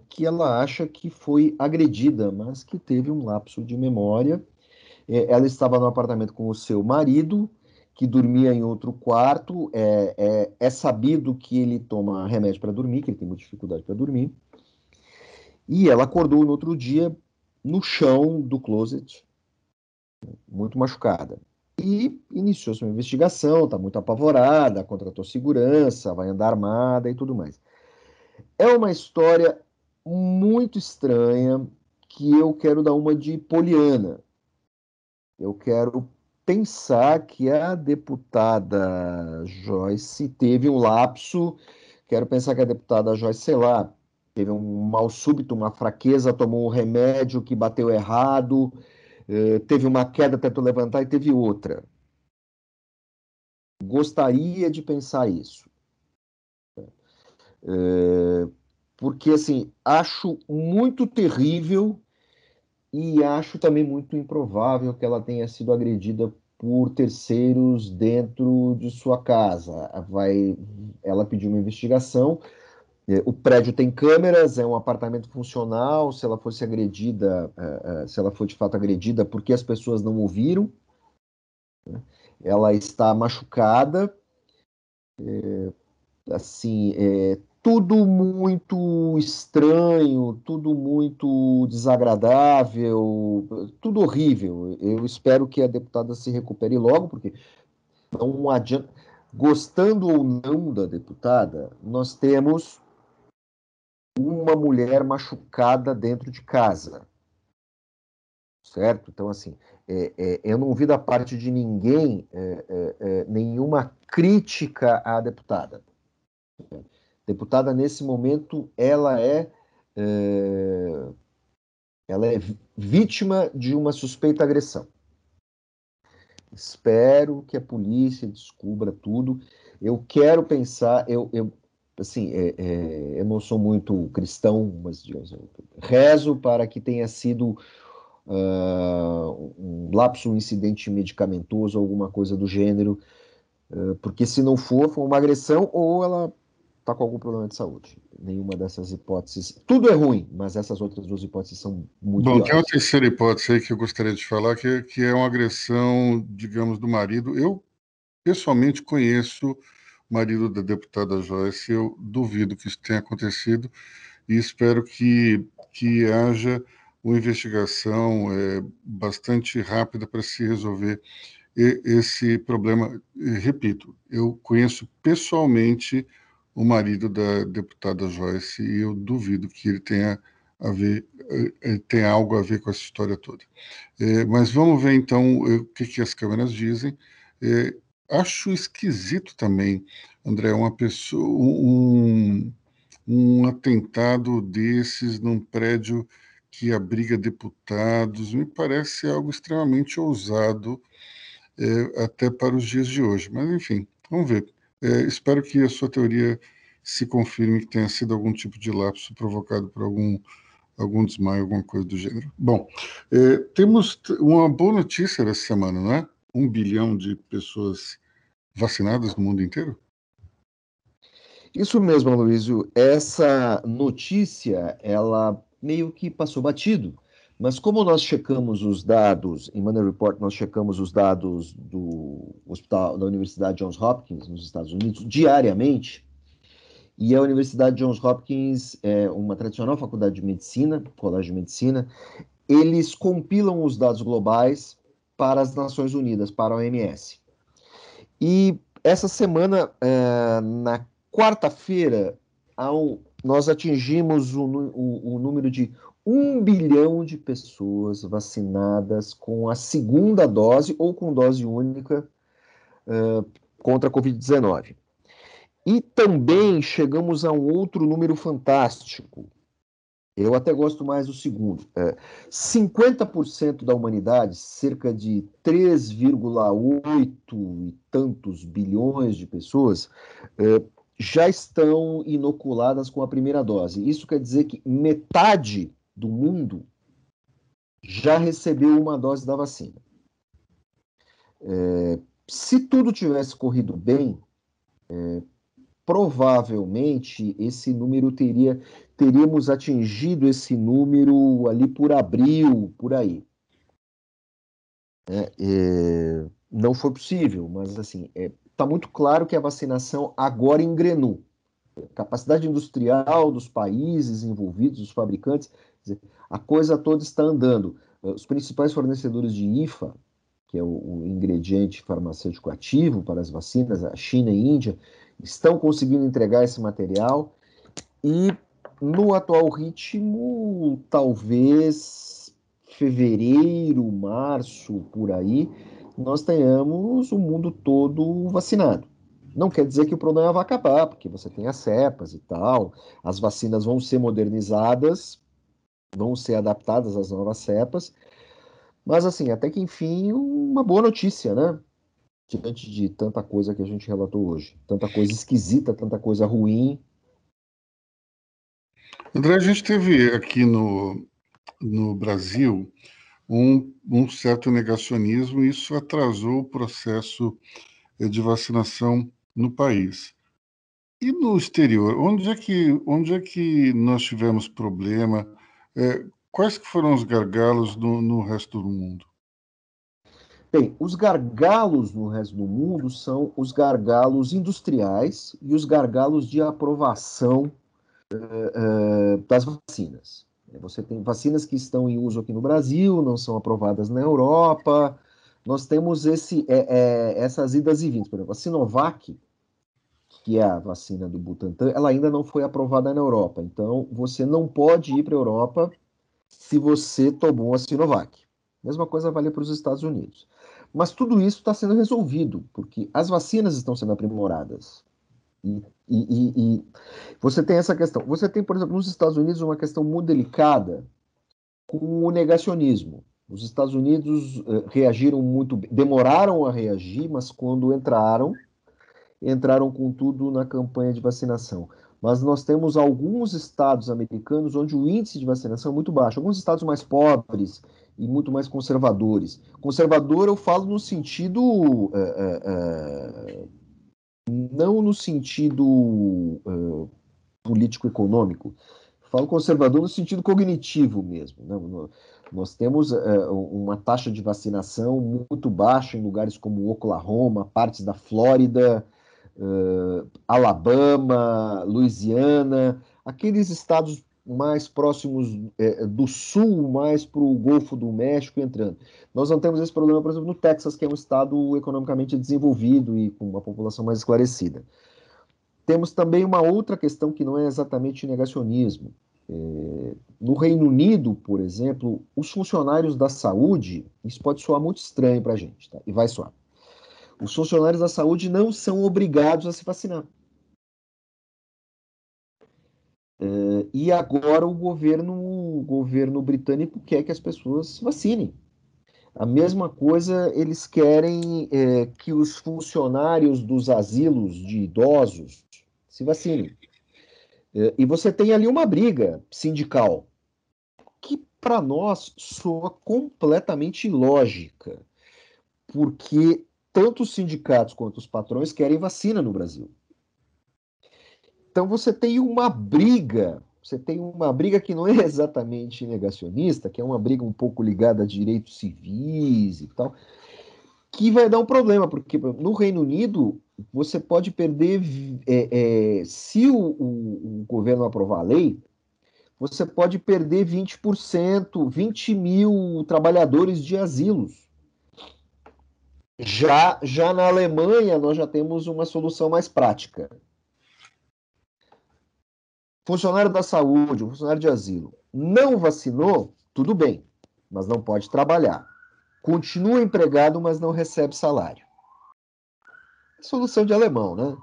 B: que ela acha que foi agredida, mas que teve um lapso de memória. É, ela estava no apartamento com o seu marido, que dormia em outro quarto. É, é, é sabido que ele toma remédio para dormir, que ele tem muita dificuldade para dormir. E ela acordou no outro dia no chão do closet, muito machucada. E iniciou-se uma investigação, está muito apavorada, contratou segurança, vai andar armada e tudo mais. É uma história muito estranha que eu quero dar uma de Poliana. Eu quero pensar que a deputada Joyce teve um lapso, quero pensar que a deputada Joyce, sei lá, teve um mal súbito, uma fraqueza, tomou um remédio que bateu errado, teve uma queda, tentou levantar e teve outra. Gostaria de pensar isso. Eh, porque assim acho muito terrível e acho também muito improvável que ela tenha sido agredida por terceiros dentro de sua casa. Vai, ela pediu uma investigação. É, o prédio tem câmeras, é um apartamento funcional. Se ela fosse agredida, é, é, se ela foi de fato agredida, porque as pessoas não ouviram? Ela está machucada. assim, tudo muito estranho, tudo muito desagradável, tudo horrível. Eu espero que a deputada se recupere logo, porque não adianta. Gostando ou não da deputada, nós temos uma mulher machucada dentro de casa. Certo? Então, assim, é, é, eu não vi da parte de ninguém é, é, é nenhuma crítica à deputada. Deputada, nesse momento, ela é, é, ela é vítima de uma suspeita agressão. Espero que a polícia descubra tudo. Eu quero pensar, eu, eu assim, é, é, eu não sou muito cristão, mas digamos, rezo para que tenha sido uh, um lapso, um incidente medicamentoso, alguma coisa do gênero, uh, porque se não for, foi uma agressão ou ela está com algum problema de saúde. Nenhuma dessas hipóteses. Tudo é ruim, mas essas outras duas hipóteses são muito
A: Bom, piores. tem uma terceira hipótese aí que eu gostaria de falar, que é, que é uma agressão, digamos, do marido. Eu, pessoalmente, conheço marido da deputada Joyce, eu duvido que isso tenha acontecido e espero que, que haja uma investigação é, bastante rápida para se resolver esse problema. repito, eu conheço pessoalmente o marido da deputada Joyce, e eu duvido que ele tenha a ver, eh, tenha algo a ver com essa história toda. É, mas vamos ver então o que, que as câmeras dizem. É, acho esquisito também, André, uma pessoa, um, um atentado desses num prédio que abriga deputados, me parece algo extremamente ousado é, até para os dias de hoje. Mas, enfim, vamos ver. É, espero que a sua teoria se confirme que tenha sido algum tipo de lapso provocado por algum, algum desmaio, alguma coisa do gênero. Bom, é, temos uma boa notícia essa semana, não é? Um bilhão de pessoas vacinadas no mundo inteiro?
B: Isso mesmo, Aloysio. Essa notícia, ela meio que passou batido. Mas como nós checamos os dados, em Money Report nós checamos os dados do hospital da Universidade Johns Hopkins nos Estados Unidos diariamente, e a Universidade Johns Hopkins é uma tradicional faculdade de medicina, colégio de medicina, eles compilam os dados globais para as Nações Unidas, para a OMS. E essa semana, é, na quarta-feira, nós atingimos o, o, o número de um bilhão de pessoas vacinadas com a segunda dose ou com dose única uh, contra a Covid-19. E também chegamos a um outro número fantástico. Eu até gosto mais do segundo. É, 50% da humanidade, cerca de 3,8 e tantos bilhões de pessoas, é, já estão inoculadas com a primeira dose. Isso quer dizer que metade do mundo já recebeu uma dose da vacina. É, se tudo tivesse corrido bem, é, provavelmente esse número teria teríamos atingido esse número ali por abril, por aí. É, é, não foi possível, mas assim está é, muito claro que a vacinação agora engrenou. Capacidade industrial dos países envolvidos, dos fabricantes, a coisa toda está andando. Eh, os principais fornecedores de IFA, que é o, o, ingrediente farmacêutico ativo para as vacinas, a China e a Índia, estão conseguindo entregar esse material e no atual ritmo, talvez fevereiro, março, por aí, nós tenhamos o mundo todo vacinado. Não quer dizer que o problema vai acabar, porque você tem as cepas e tal, as vacinas vão ser modernizadas vão ser adaptadas às novas cepas. Mas, assim, até que enfim, uma boa notícia, né? Diante de tanta coisa que a gente relatou hoje. Tanta coisa esquisita, tanta coisa ruim.
A: André, a gente teve aqui no, no Brasil um, um certo negacionismo e isso atrasou o processo de vacinação no país. E no exterior, onde é que, onde é que nós tivemos problema? É, quais que foram os gargalos no, no resto do mundo?
B: Bem, os gargalos no resto do mundo são os gargalos industriais e os gargalos de aprovação uh, uh, das vacinas. Você tem vacinas que estão em uso aqui no Brasil, não são aprovadas na Europa. Nós temos esse, é, é, essas idas e vindas. Por exemplo, a Sinovac, que é a vacina do Butantan, ela ainda não foi aprovada na Europa. Então, você não pode ir para a Europa se você tomou a Sinovac. Mesma coisa vale para os Estados Unidos. Mas tudo isso está sendo resolvido, porque as vacinas estão sendo aprimoradas. E, e, e, você tem essa questão. Você tem, por exemplo, nos Estados Unidos uma questão muito delicada com o negacionismo. Os Estados Unidos uh, reagiram muito, demoraram a reagir, mas quando entraram, entraram com tudo na campanha de vacinação. Mas nós temos alguns estados americanos onde o índice de vacinação é muito baixo. Alguns estados mais pobres e muito mais conservadores. Conservador eu falo no sentido. É, é, é não no sentido político-econômico. Falo conservador no sentido cognitivo mesmo. Né? Nós temos uma taxa de vacinação muito baixa em lugares como Oklahoma, partes da Flórida, Alabama, Louisiana, aqueles estados mais próximos é, do sul, mais para o Golfo do México entrando. Nós não temos esse problema, por exemplo, no Texas, que é um estado economicamente desenvolvido e com uma população mais esclarecida. temos também uma outra questão que não é exatamente negacionismo. É, no Reino Unido, por exemplo, os funcionários da saúde, isso pode soar muito estranho para a gente, tá? e vai soar. Os funcionários da saúde não são obrigados a se vacinar. É, e agora o governo, o governo britânico quer que as pessoas se vacinem. A mesma coisa eles querem é, que os funcionários dos asilos de idosos se vacinem. É, e você tem ali uma briga sindical que para nós soa completamente ilógica, porque tanto os sindicatos quanto os patrões querem vacina no Brasil. Então você tem uma briga, você tem uma briga que não é exatamente negacionista, que é uma briga um pouco ligada a direitos civis e tal, que vai dar um problema, porque no Reino Unido você pode perder, é, é, se o, o, o, governo aprovar a lei, você pode perder 20%, 20 mil trabalhadores de asilos. Já, já na Alemanha, nós já temos uma solução mais prática. Funcionário da saúde, funcionário de asilo, não vacinou, tudo bem, mas não pode trabalhar. Continua empregado, mas não recebe salário. Solução de alemão, né?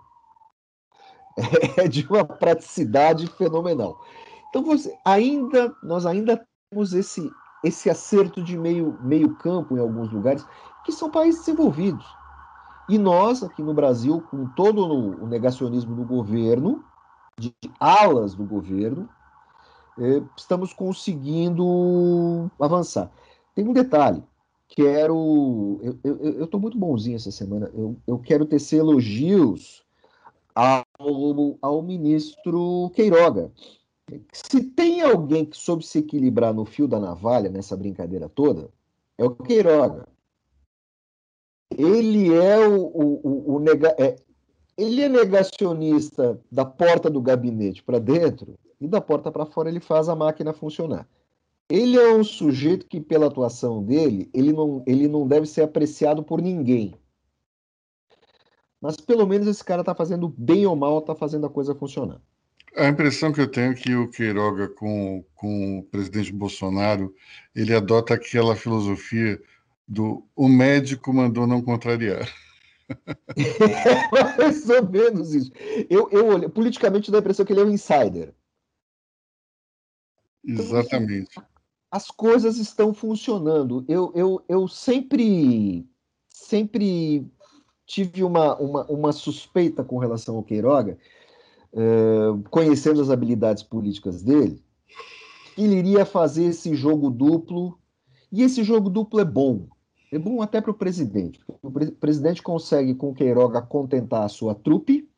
B: É de uma praticidade fenomenal. Então você ainda nós ainda temos esse esse acerto de meio meio campo em alguns lugares que são países desenvolvidos. E nós aqui no Brasil, com todo o negacionismo do governo, de alas do governo, eh, estamos conseguindo avançar. Tem um detalhe quero. Eu estou muito bonzinho essa semana. Eu, eu quero tecer elogios ao, ao ministro Queiroga. Se tem alguém que soube se equilibrar no fio da navalha nessa brincadeira toda, é o Queiroga. Ele é o, o, o, o nega, é, ele é negacionista da porta do gabinete para dentro e da porta para fora ele faz a máquina funcionar. Ele é um sujeito que, pela atuação dele, ele não, ele não deve ser apreciado por ninguém. Mas pelo menos esse cara está fazendo bem ou mal, está fazendo a coisa funcionar.
A: A impressão que eu tenho é que o Queiroga, com, com o presidente Bolsonaro, ele adota aquela filosofia do o médico mandou não contrariar.
B: É mais ou menos isso. Eu, eu olho, politicamente dá a impressão que ele é um insider.
A: Exatamente.
B: As coisas estão funcionando. Eu, eu, eu sempre, sempre tive uma, uma, uma suspeita com relação ao Queiroga, uh, conhecendo as habilidades políticas dele, que ele iria fazer esse jogo duplo, e esse jogo duplo é bom. É bom até para o presidente. O pre presidente consegue, com o Queiroga, contentar a sua trupe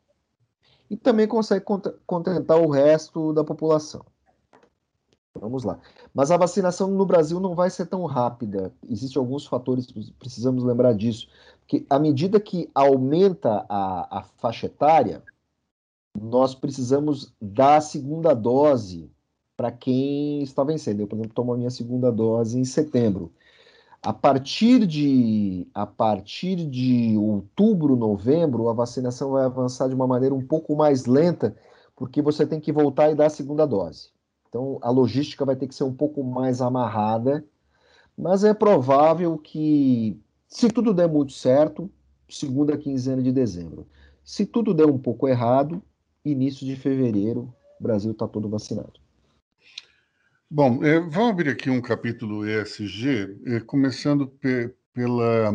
B: e também consegue contentar o resto da população. Vamos lá. Mas a vacinação no Brasil não vai ser tão rápida. Existem alguns fatores, precisamos lembrar disso. Que à medida que aumenta a, a faixa etária, nós precisamos dar a segunda dose para quem está vencendo. Eu, por exemplo, tomo a minha segunda dose em setembro. A partir de a partir de outubro, novembro, a vacinação vai avançar de uma maneira um pouco mais lenta, porque você tem que voltar e dar a segunda dose. Então, a logística vai ter que ser um pouco mais amarrada, mas é provável que, se tudo der muito certo, segunda quinzena de dezembro. Se tudo der um pouco errado, início de fevereiro, o Brasil está todo vacinado.
A: Bom, é, vamos abrir aqui um capítulo ESG, é, começando pe pela,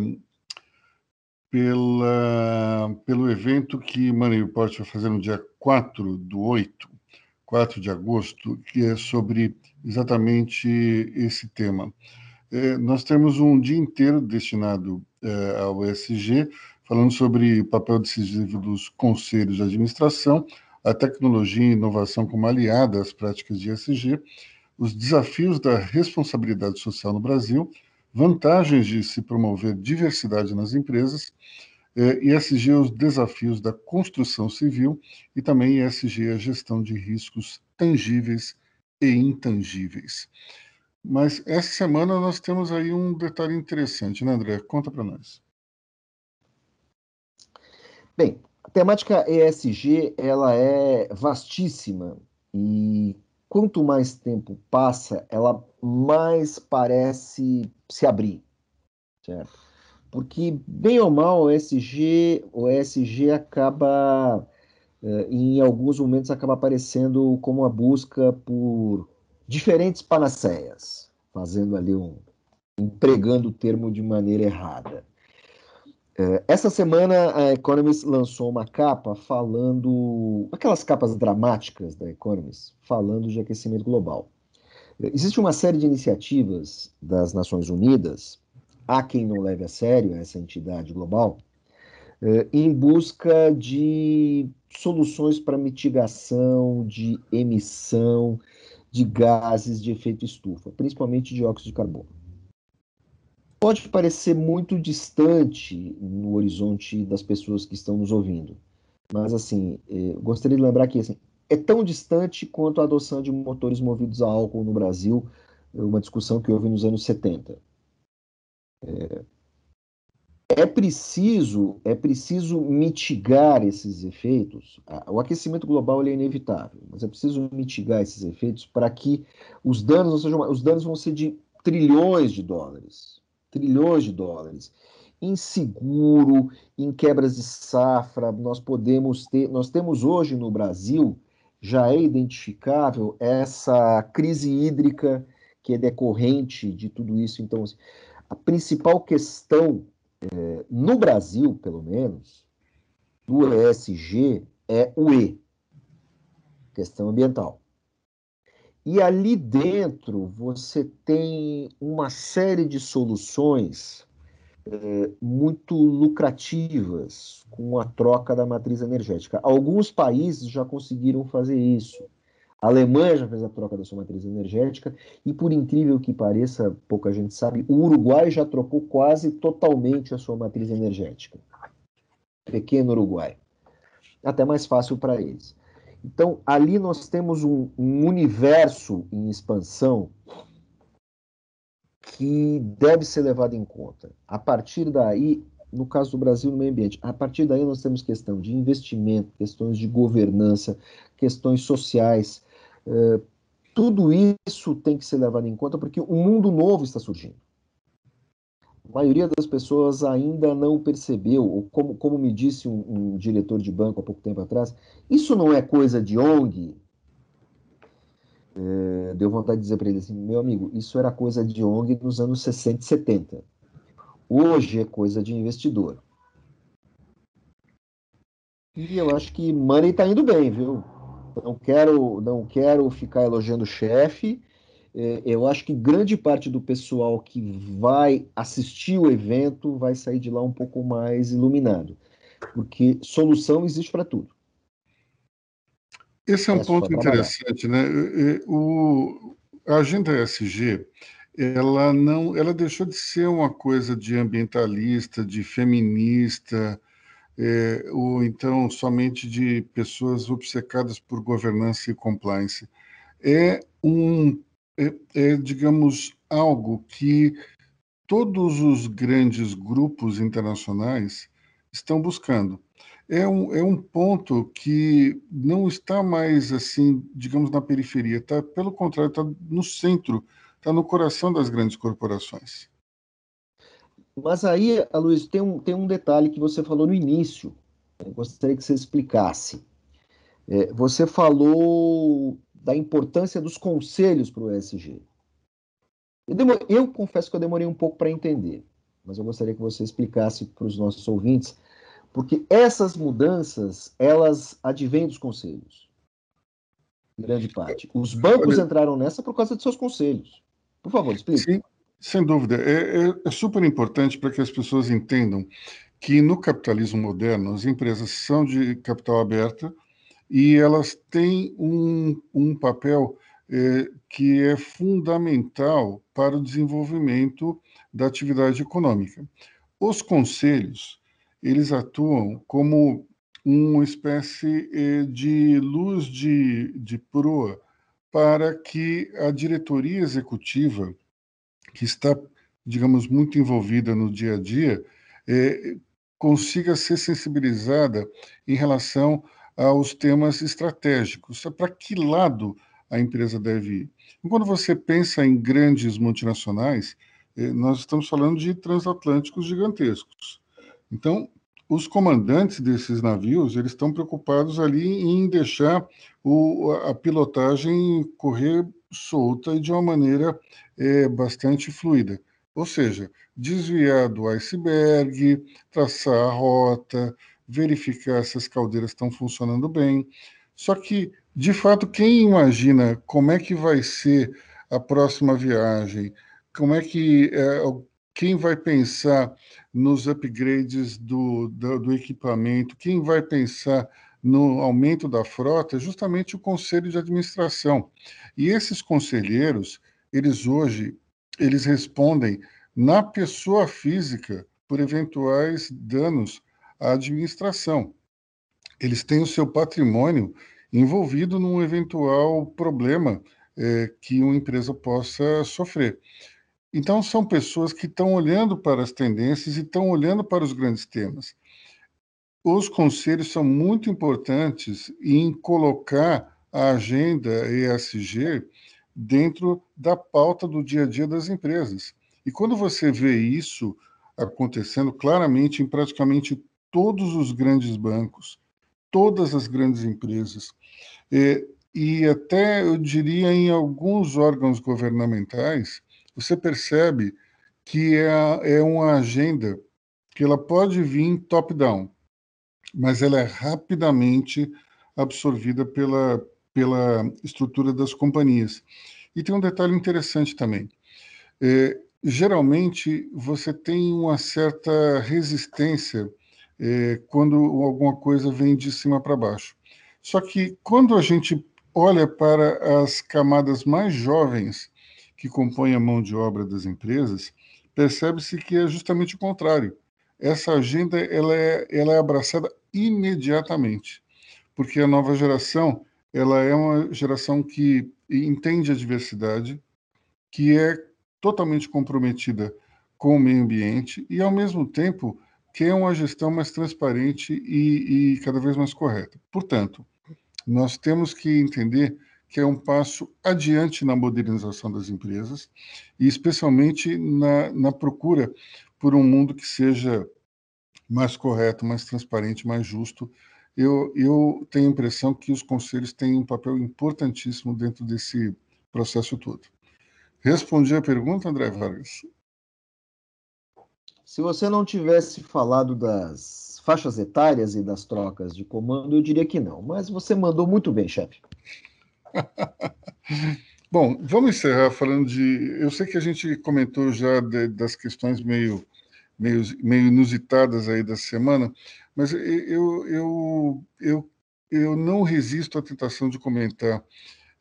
A: pela, pelo evento que Money Report vai fazer no dia 4 do 8, 4 de agosto, que é sobre exatamente esse tema. É, nós temos um dia inteiro destinado é, ao ESG, falando sobre o papel decisivo dos conselhos de administração, a tecnologia e inovação como aliada às práticas de ESG, os desafios da responsabilidade social no Brasil, vantagens de se promover diversidade nas empresas é, ESG os desafios da construção civil e também ESG a gestão de riscos tangíveis e intangíveis. Mas essa semana nós temos aí um detalhe interessante, né, André? Conta para nós.
B: Bem, A temática ESG ela é vastíssima e quanto mais tempo passa, ela mais parece se abrir, certo? Porque bem ou mal o ESG, o ESG acaba eh, em alguns momentos acaba aparecendo como a busca por diferentes panaceias, fazendo ali um empregando o termo de maneira errada. Eh, essa semana a Economist lançou uma capa falando, aquelas capas dramáticas da Economist, falando de aquecimento global. Existe uma série de iniciativas das Nações Unidas, há quem não leve a sério essa entidade global, em busca de soluções para mitigação de emissão de gases de efeito estufa, principalmente dióxido de carbono. Pode parecer muito distante no horizonte das pessoas que estão nos ouvindo, mas assim, eh, gostaria de lembrar que assim, é tão distante quanto a adoção de motores movidos a álcool no Brasil, uma discussão que houve nos anos 70. É, é preciso, é preciso mitigar esses efeitos. O aquecimento global é inevitável, mas é preciso mitigar esses efeitos para que os danos, ou seja, os danos vão ser de trilhões de dólares, trilhões de dólares. Em seguro, em quebras de safra, nós podemos ter, nós temos hoje no Brasil já é identificável essa crise hídrica que é decorrente de tudo isso. Então, a principal questão é, no Brasil, pelo menos, do ESG é o E, questão ambiental. E ali dentro você tem uma série de soluções é, muito lucrativas com a troca da matriz energética. Alguns países já conseguiram fazer isso. A Alemanha já fez a troca da sua matriz energética e, por incrível que pareça, pouca gente sabe, o Uruguai já trocou quase totalmente a sua matriz energética. Pequeno Uruguai. Até mais fácil para eles. Então, ali nós temos um, um universo em expansão que deve ser levado em conta. A partir daí, no caso do Brasil, no meio ambiente, a partir daí nós temos questão de investimento, questões de governança, questões sociais, é, tudo isso tem que ser levado em conta porque um mundo novo está surgindo. A maioria das pessoas ainda não percebeu, ou como, como me disse um, um diretor de banco há pouco tempo atrás, isso não é coisa de ONG. É, deu vontade de dizer para ele assim: meu amigo, isso era coisa de ONG nos anos 60 e 70. Hoje é coisa de investidor. E eu acho que money está indo bem, viu? não quero, não quero ficar elogiando o chefe. É, eu acho que grande parte do pessoal que vai assistir o evento vai sair de lá um pouco mais iluminado, porque solução existe para tudo.
A: Esse é um é ponto interessante, né? O, a agenda ESG, ela não, ela deixou de ser uma coisa de ambientalista, de feminista, é, ou então somente de pessoas obcecadas por governança e compliance. É um, é, é, digamos, algo que todos os grandes grupos internacionais estão buscando. É um, é um ponto que não está mais assim, digamos, na periferia, está, pelo contrário, está no centro, está no coração das grandes corporações.
B: Mas aí, Luiz, tem um, tem um detalhe que você falou no início. Eu gostaria que você explicasse. É, você falou da importância dos conselhos para o ESG. Eu, demorei, eu, confesso que eu demorei um pouco para entender, mas eu gostaria que você explicasse para os nossos ouvintes, porque essas mudanças, elas advêm dos conselhos. Grande parte. Os bancos entraram nessa por causa de seus conselhos. Por favor, explique. Sim,
A: sem dúvida. É, é, é super importante para que as pessoas entendam que no capitalismo moderno as empresas são de capital aberta e elas têm um, um papel é, que é fundamental para o desenvolvimento da atividade econômica. Os conselhos, eles atuam como uma espécie é, de luz de, de proa para que a diretoria executiva que está, digamos, muito envolvida no dia a dia, é, consiga ser sensibilizada em relação aos temas estratégicos. Para que lado a empresa deve ir? quando você pensa em grandes multinacionais, eh, nós estamos falando de transatlânticos gigantescos. Então, os comandantes desses navios eles estão preocupados ali em deixar o, a pilotagem correr solta e de uma maneira é, bastante fluida. Ou seja, desviar do iceberg, traçar a rota, verificar se as caldeiras estão funcionando bem. Só que, de fato, quem imagina como é que vai ser a próxima viagem, como é que é, quem vai pensar nos upgrades do, do, do, equipamento, quem vai pensar no aumento da frota, é justamente o conselho de administração. E esses conselheiros, eles hoje, eles respondem na pessoa física por eventuais danos à administração. Eles têm o seu patrimônio envolvido num eventual problema é, que uma empresa possa sofrer. Então, são pessoas que estão olhando para as tendências e estão olhando para os grandes temas. Os conselhos são muito importantes em colocar a agenda ESG dentro da pauta do dia a dia das empresas. E quando você vê isso acontecendo claramente em praticamente todos os grandes bancos, todas as grandes empresas, e, e até eu diria em alguns órgãos governamentais, você percebe que é, é uma agenda que ela pode vir top-down, mas ela é rapidamente absorvida pela, pela estrutura das companhias. E tem um detalhe interessante também. É, geralmente, você tem uma certa resistência é, quando alguma coisa vem de cima para baixo. Só que quando a gente olha para as camadas mais jovens que compõem a mão de obra das empresas, percebe-se que é justamente o contrário. Essa agenda ela é, ela é abraçada imediatamente, porque a nova geração ela é uma geração que entende a diversidade, que é totalmente comprometida com o meio ambiente e, ao mesmo tempo, quer uma gestão mais transparente e, e cada vez mais correta. Portanto, nós temos que entender que é um passo adiante na modernização das empresas e especialmente na, na procura por um mundo que seja mais correto, mais transparente, mais justo. Eu, eu tenho a impressão que os conselhos têm um papel importantíssimo dentro desse processo todo. Respondi a pergunta, André Vargas?
B: Se você não tivesse falado das faixas etárias e das trocas de comando, eu diria que não. Mas você mandou muito bem, chefe.
A: Bom, vamos encerrar falando de. Eu sei que a gente comentou já de, das questões meio, meio, meio inusitadas aí da semana, mas eu, eu, eu, eu não resisto à tentação de comentar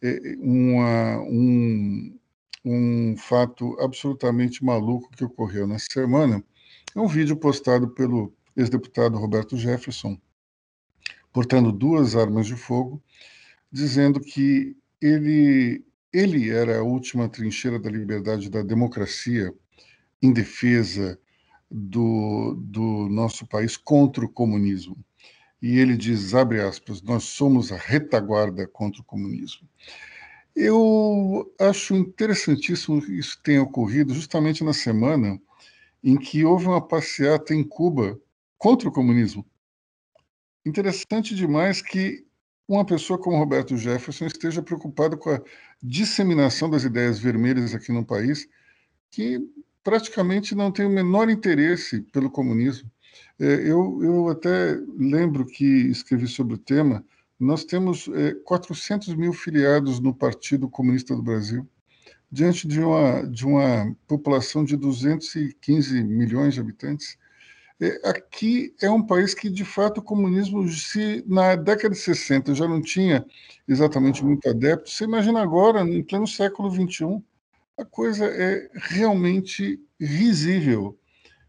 A: é, uma, um, um fato absolutamente maluco que ocorreu na semana. É um vídeo postado pelo ex-deputado Roberto Jefferson, portando duas armas de fogo dizendo que ele, ele era a última trincheira da liberdade da democracia em defesa do, do nosso país contra o comunismo. E ele diz, abre aspas, nós somos a retaguarda contra o comunismo. Eu acho interessantíssimo que isso tenha ocorrido justamente na semana em que houve uma passeata em Cuba contra o comunismo. Interessante demais que uma pessoa como Roberto Jefferson esteja preocupado com a disseminação das ideias vermelhas aqui no país, que praticamente não tem o menor interesse pelo comunismo. É, eu, eu até lembro que escrevi sobre o tema. Nós temos é, 400 mil filiados no Partido Comunista do Brasil, diante de uma, de uma população de 215 milhões de habitantes. É, aqui é um país que, de fato, o comunismo, se na década de 60 já não tinha exatamente muito adepto, você imagina agora, em pleno século XXI, a coisa é realmente risível.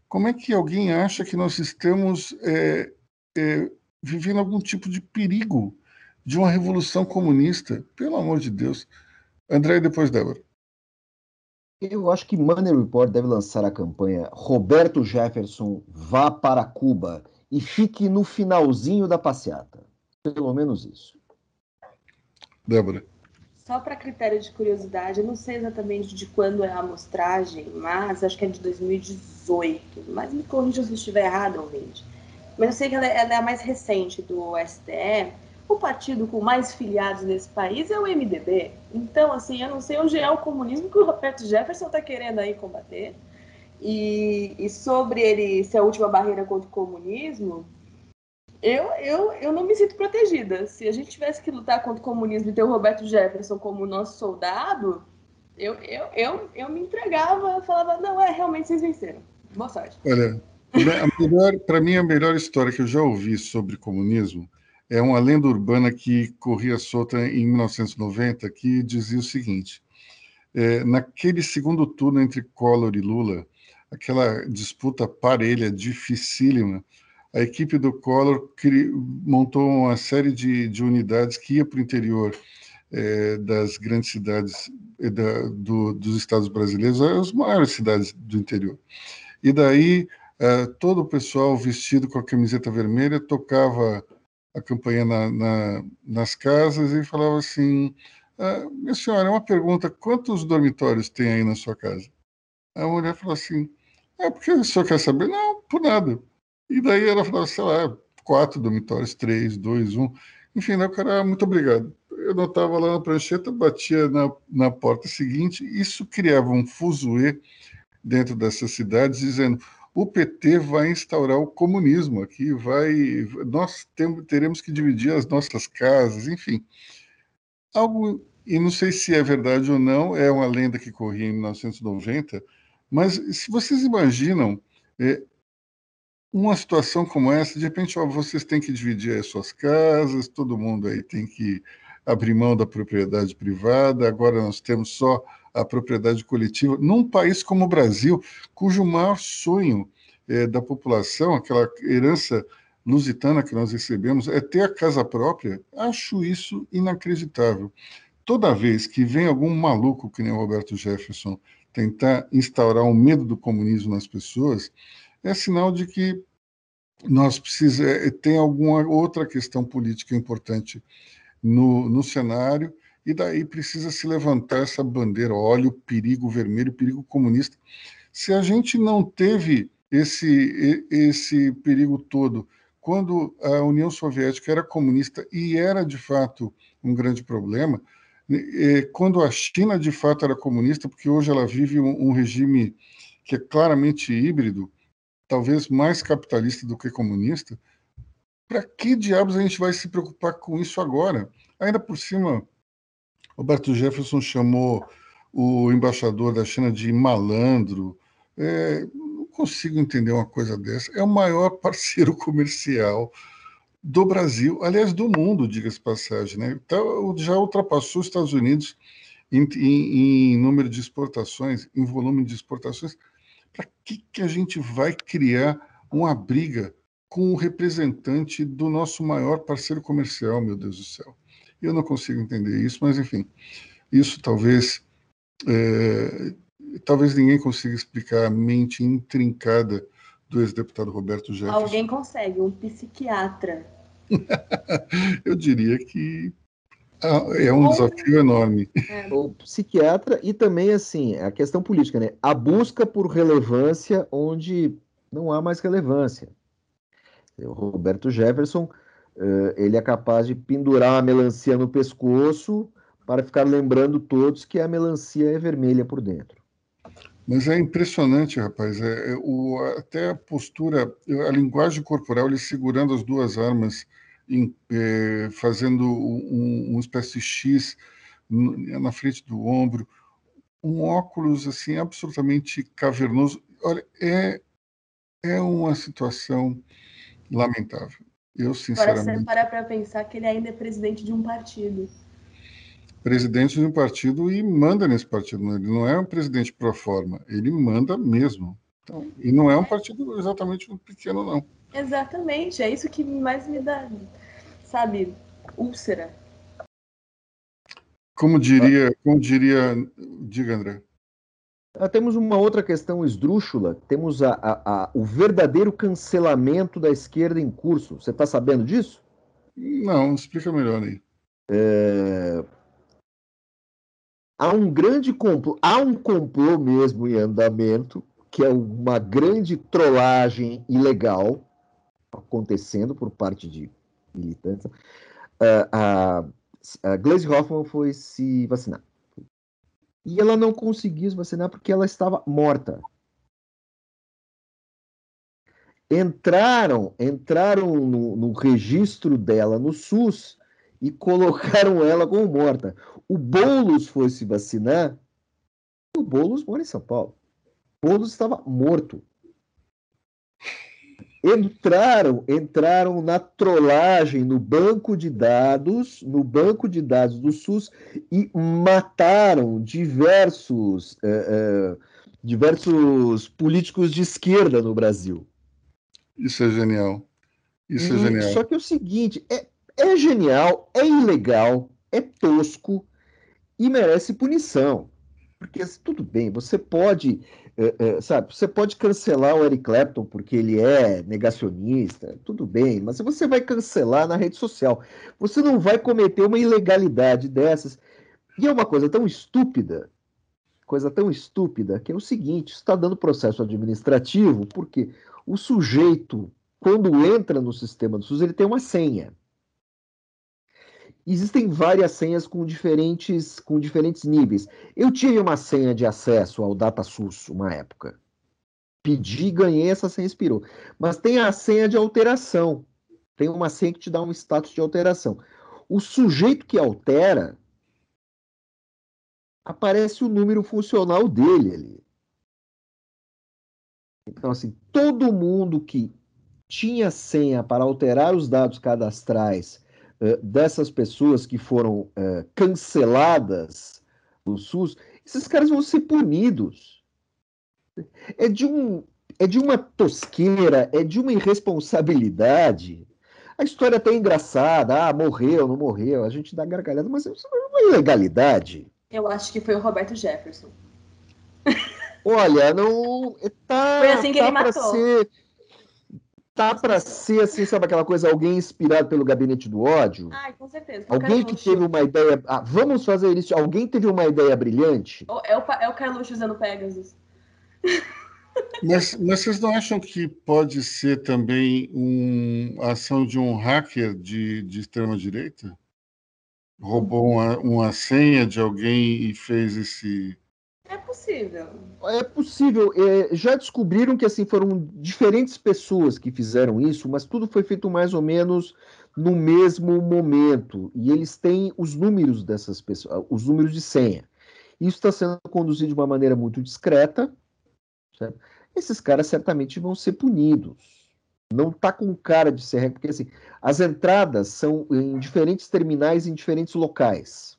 A: Como é que alguém acha que nós estamos é, é, vivendo algum tipo de perigo de uma revolução comunista? Pelo amor de Deus. André, depois Débora.
B: Eu acho que Money Report deve lançar a campanha Roberto Jefferson vá para Cuba e fique no finalzinho da passeata. Pelo menos isso.
A: Débora.
C: Só para critério de curiosidade, eu não sei exatamente de quando é a amostragem, mas acho que é de 2018. Mas me corrija se eu estiver errado, ouvinte. Mas eu sei que ela é, ela é a mais recente do STE o partido com mais filiados nesse país é o MDB. Então, assim, eu não sei onde é o comunismo que o Roberto Jefferson está querendo aí combater. E, e, sobre ele ser a última barreira contra o comunismo, eu, eu, eu não me sinto protegida. Se a gente tivesse que lutar contra o comunismo e ter o Roberto Jefferson como nosso soldado, eu, eu, eu, eu me entregava, falava, não, é, realmente vocês venceram. Boa sorte.
A: Olha, para mim, a melhor história que eu já ouvi sobre comunismo é uma lenda urbana que corria solta em 1990 que dizia o seguinte: é, naquele segundo turno entre Collor e Lula, aquela disputa parelha, dificílima, a equipe do Collor montou uma série de, de unidades que ia para o interior é, das grandes cidades da, do, dos estados brasileiros, as maiores cidades do interior. E daí é, todo o pessoal vestido com a camiseta vermelha tocava a campanha na, na, nas casas e falava assim: ah, Minha senhora, uma pergunta: quantos dormitórios tem aí na sua casa? A mulher falou assim: É porque o senhor quer saber? Não, por nada. E daí ela falava, sei lá, quatro dormitórios, três, dois, um. Enfim, né, o cara, muito obrigado. Eu notava lá na prancheta, batia na, na porta seguinte, isso criava um fuzuê dentro dessas cidades, dizendo: o PT vai instaurar o comunismo aqui, vai, nós teremos que dividir as nossas casas, enfim. Algo, e não sei se é verdade ou não, é uma lenda que corria em 1990, mas se vocês imaginam é, uma situação como essa, de repente, ó, vocês têm que dividir as suas casas, todo mundo aí tem que abrir mão da propriedade privada, agora nós temos só a propriedade coletiva, num país como o Brasil, cujo maior sonho é, da população, aquela herança lusitana que nós recebemos, é ter a casa própria, acho isso inacreditável. Toda vez que vem algum maluco, que nem o Roberto Jefferson, tentar instaurar um medo do comunismo nas pessoas, é sinal de que nós precisamos, é, tem alguma outra questão política importante no, no cenário e daí precisa se levantar essa bandeira, olha o perigo vermelho, o perigo comunista. Se a gente não teve esse, esse perigo todo quando a União Soviética era comunista e era de fato um grande problema, quando a China de fato era comunista, porque hoje ela vive um, regime que é claramente híbrido, talvez mais capitalista do que comunista, para que diabos a gente vai se preocupar com isso agora? Ainda por cima, Roberto Jefferson chamou o embaixador da China de malandro. É, não consigo entender uma coisa dessa. É o maior parceiro comercial do Brasil, aliás, do mundo, diga-se passagem. Né? Então, já ultrapassou os Estados Unidos em, em, em número de exportações, em volume de exportações. Para que, que a gente vai criar uma briga com o representante do nosso maior parceiro comercial, meu Deus do céu? Eu não consigo entender isso, mas enfim, isso talvez é, talvez ninguém consiga explicar a mente intrincada do ex-deputado Roberto Jefferson.
C: Alguém consegue, um psiquiatra.
A: Eu diria que é um desafio enorme.
B: É. O psiquiatra e também assim a questão política, né? A busca por relevância onde não há mais relevância. O Roberto Jefferson ele é capaz de pendurar a melancia no pescoço para ficar lembrando todos que a melancia é vermelha por dentro.
A: Mas é impressionante, rapaz. É, é, o, até a postura, a linguagem corporal, ele segurando as duas armas, em, é, fazendo um, uma espécie de X na frente do ombro, um óculos assim absolutamente cavernoso. Olha, é, é uma situação lamentável. Eu, sinceramente. Agora,
C: você para para pensar que ele ainda é presidente de um partido.
A: Presidente de um partido e manda nesse partido. Né? Ele não é um presidente pro forma, ele manda mesmo. Então, e não é um partido exatamente pequeno, não.
C: Exatamente, é isso que mais me dá, sabe, úlcera.
A: Como diria, como diria, diga André.
B: Ah, temos uma outra questão esdrúxula, temos a, a, a, o verdadeiro cancelamento da esquerda em curso. Você está sabendo disso?
A: Não, explica melhor aí.
B: É... Há um grande complô, há um complô mesmo em andamento, que é uma grande trollagem ilegal acontecendo por parte de militantes. Uh, a, a Glaze Hoffman foi se vacinar. E ela não conseguiu se vacinar porque ela estava morta. Entraram, entraram no, no registro dela no SUS e colocaram ela como morta. O Boulos foi se vacinar, o Boulos mora em São Paulo. O Boulos estava morto entraram entraram na trollagem no banco de dados no banco de dados do SUS e mataram diversos uh, uh, diversos políticos de esquerda no Brasil.
A: Isso é genial. Isso é genial.
B: Só que é o seguinte é, é genial é ilegal é tosco e merece punição porque tudo bem você pode é, é, sabe, você pode cancelar o Eric Clapton porque ele é negacionista, tudo bem, mas você vai cancelar na rede social. Você não vai cometer uma ilegalidade dessas. E é uma coisa tão estúpida, coisa tão estúpida, que é o seguinte: está dando processo administrativo, porque o sujeito, quando entra no sistema do SUS, ele tem uma senha existem várias senhas com diferentes, com diferentes níveis. Eu tive uma senha de acesso ao DataSUS uma época. Pedi, ganhei, essa senha expirou. Mas tem a senha de alteração. Tem uma senha que te dá um status de alteração. O sujeito que altera aparece o número funcional dele ali. Então, assim, todo mundo que tinha senha para alterar os dados cadastrais dessas pessoas que foram uh, canceladas do SUS, esses caras vão ser punidos. É de, um, é de uma tosqueira, é de uma irresponsabilidade. A história é até engraçada, ah, morreu, não morreu, a gente dá gargalhada, mas isso é uma ilegalidade.
C: Eu acho que foi o Roberto Jefferson.
B: Olha, não. Tá,
C: foi assim que tá ele matou.
B: Ser, tá para ser assim, sabe aquela coisa, alguém inspirado pelo gabinete do ódio?
C: Ai, com certeza.
B: Alguém que teve uma ideia. Ah, vamos fazer isso. Alguém teve uma ideia brilhante?
C: É o, é o Carluxo usando Pegasus.
A: Mas, mas vocês não acham que pode ser também uma ação de um hacker de, de extrema-direita? Roubou uma, uma senha de alguém e fez esse,
C: é possível.
B: É possível. É, já descobriram que assim foram diferentes pessoas que fizeram isso, mas tudo foi feito mais ou menos no mesmo momento. E eles têm os números dessas pessoas, os números de senha. Isso está sendo conduzido de uma maneira muito discreta. Certo? Esses caras certamente vão ser punidos. Não está com cara de ser, porque assim, as entradas são em diferentes terminais em diferentes locais.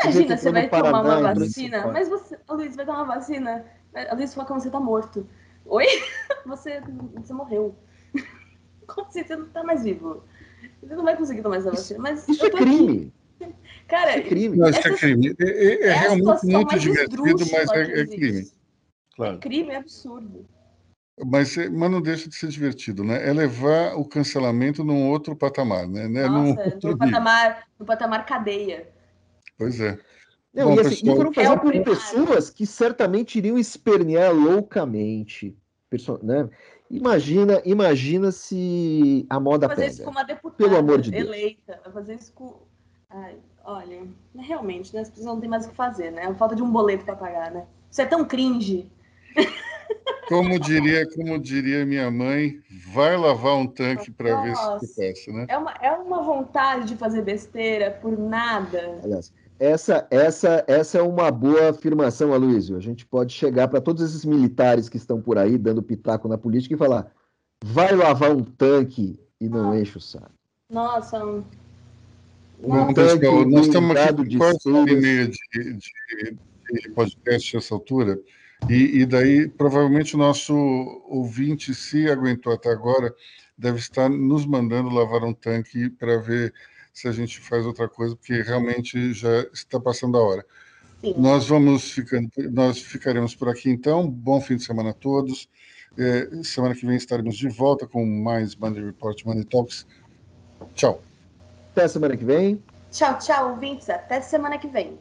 C: Imagina, você vai tomar uma vacina, mas você, Luiz, vai tomar uma vacina, a Luiz fala que você tá morto. Oi? Você, você morreu. Como assim? Você não tá mais vivo. Você não vai conseguir tomar essa vacina. Mas
B: isso é crime.
C: Aqui. Cara, isso
A: é crime. Não, isso é crime. É, é, é realmente muito divertido, mas é, é crime.
C: Claro. É crime é absurdo.
A: Mas, mas não deixa de ser divertido, né? É levar o cancelamento num outro patamar, né?
C: Nossa, num no, patamar, no patamar cadeia.
A: Pois é.
B: Não, Bom, e, assim, e foram fazer por pessoas que certamente iriam espernear loucamente. Né? Imagina, imagina se a moda
C: fazer
B: pega.
C: isso com uma deputada
B: Pelo amor de Deus.
C: eleita, fazer isso com. Ai, olha, realmente, né? As pessoas não têm mais o que fazer, né? A falta de um boleto para pagar, né? Isso é tão cringe.
A: Como diria, como diria minha mãe, vai lavar um tanque para ver se passa, né?
C: É uma, é uma vontade de fazer besteira por nada.
B: Aliás, essa, essa, essa é uma boa afirmação, Aloysio. A gente pode chegar para todos esses militares que estão por aí dando pitaco na política e falar: vai lavar um tanque e não ah. enche o saco.
C: Nossa,
A: um, um tanque nós estamos aqui quase uma e meia de, de, de podcast nessa altura. E, e, daí, provavelmente, o nosso ouvinte, se aguentou até agora, deve estar nos mandando lavar um tanque para ver se a gente faz outra coisa, porque realmente já está passando a hora.
C: Sim.
A: Nós vamos ficando, nós ficaremos por aqui então. Bom fim de semana a todos. É, semana que vem estaremos de volta com mais Money Report Money Talks. Tchau.
B: Até semana que vem.
C: Tchau, tchau, ouvintes. Até semana que vem.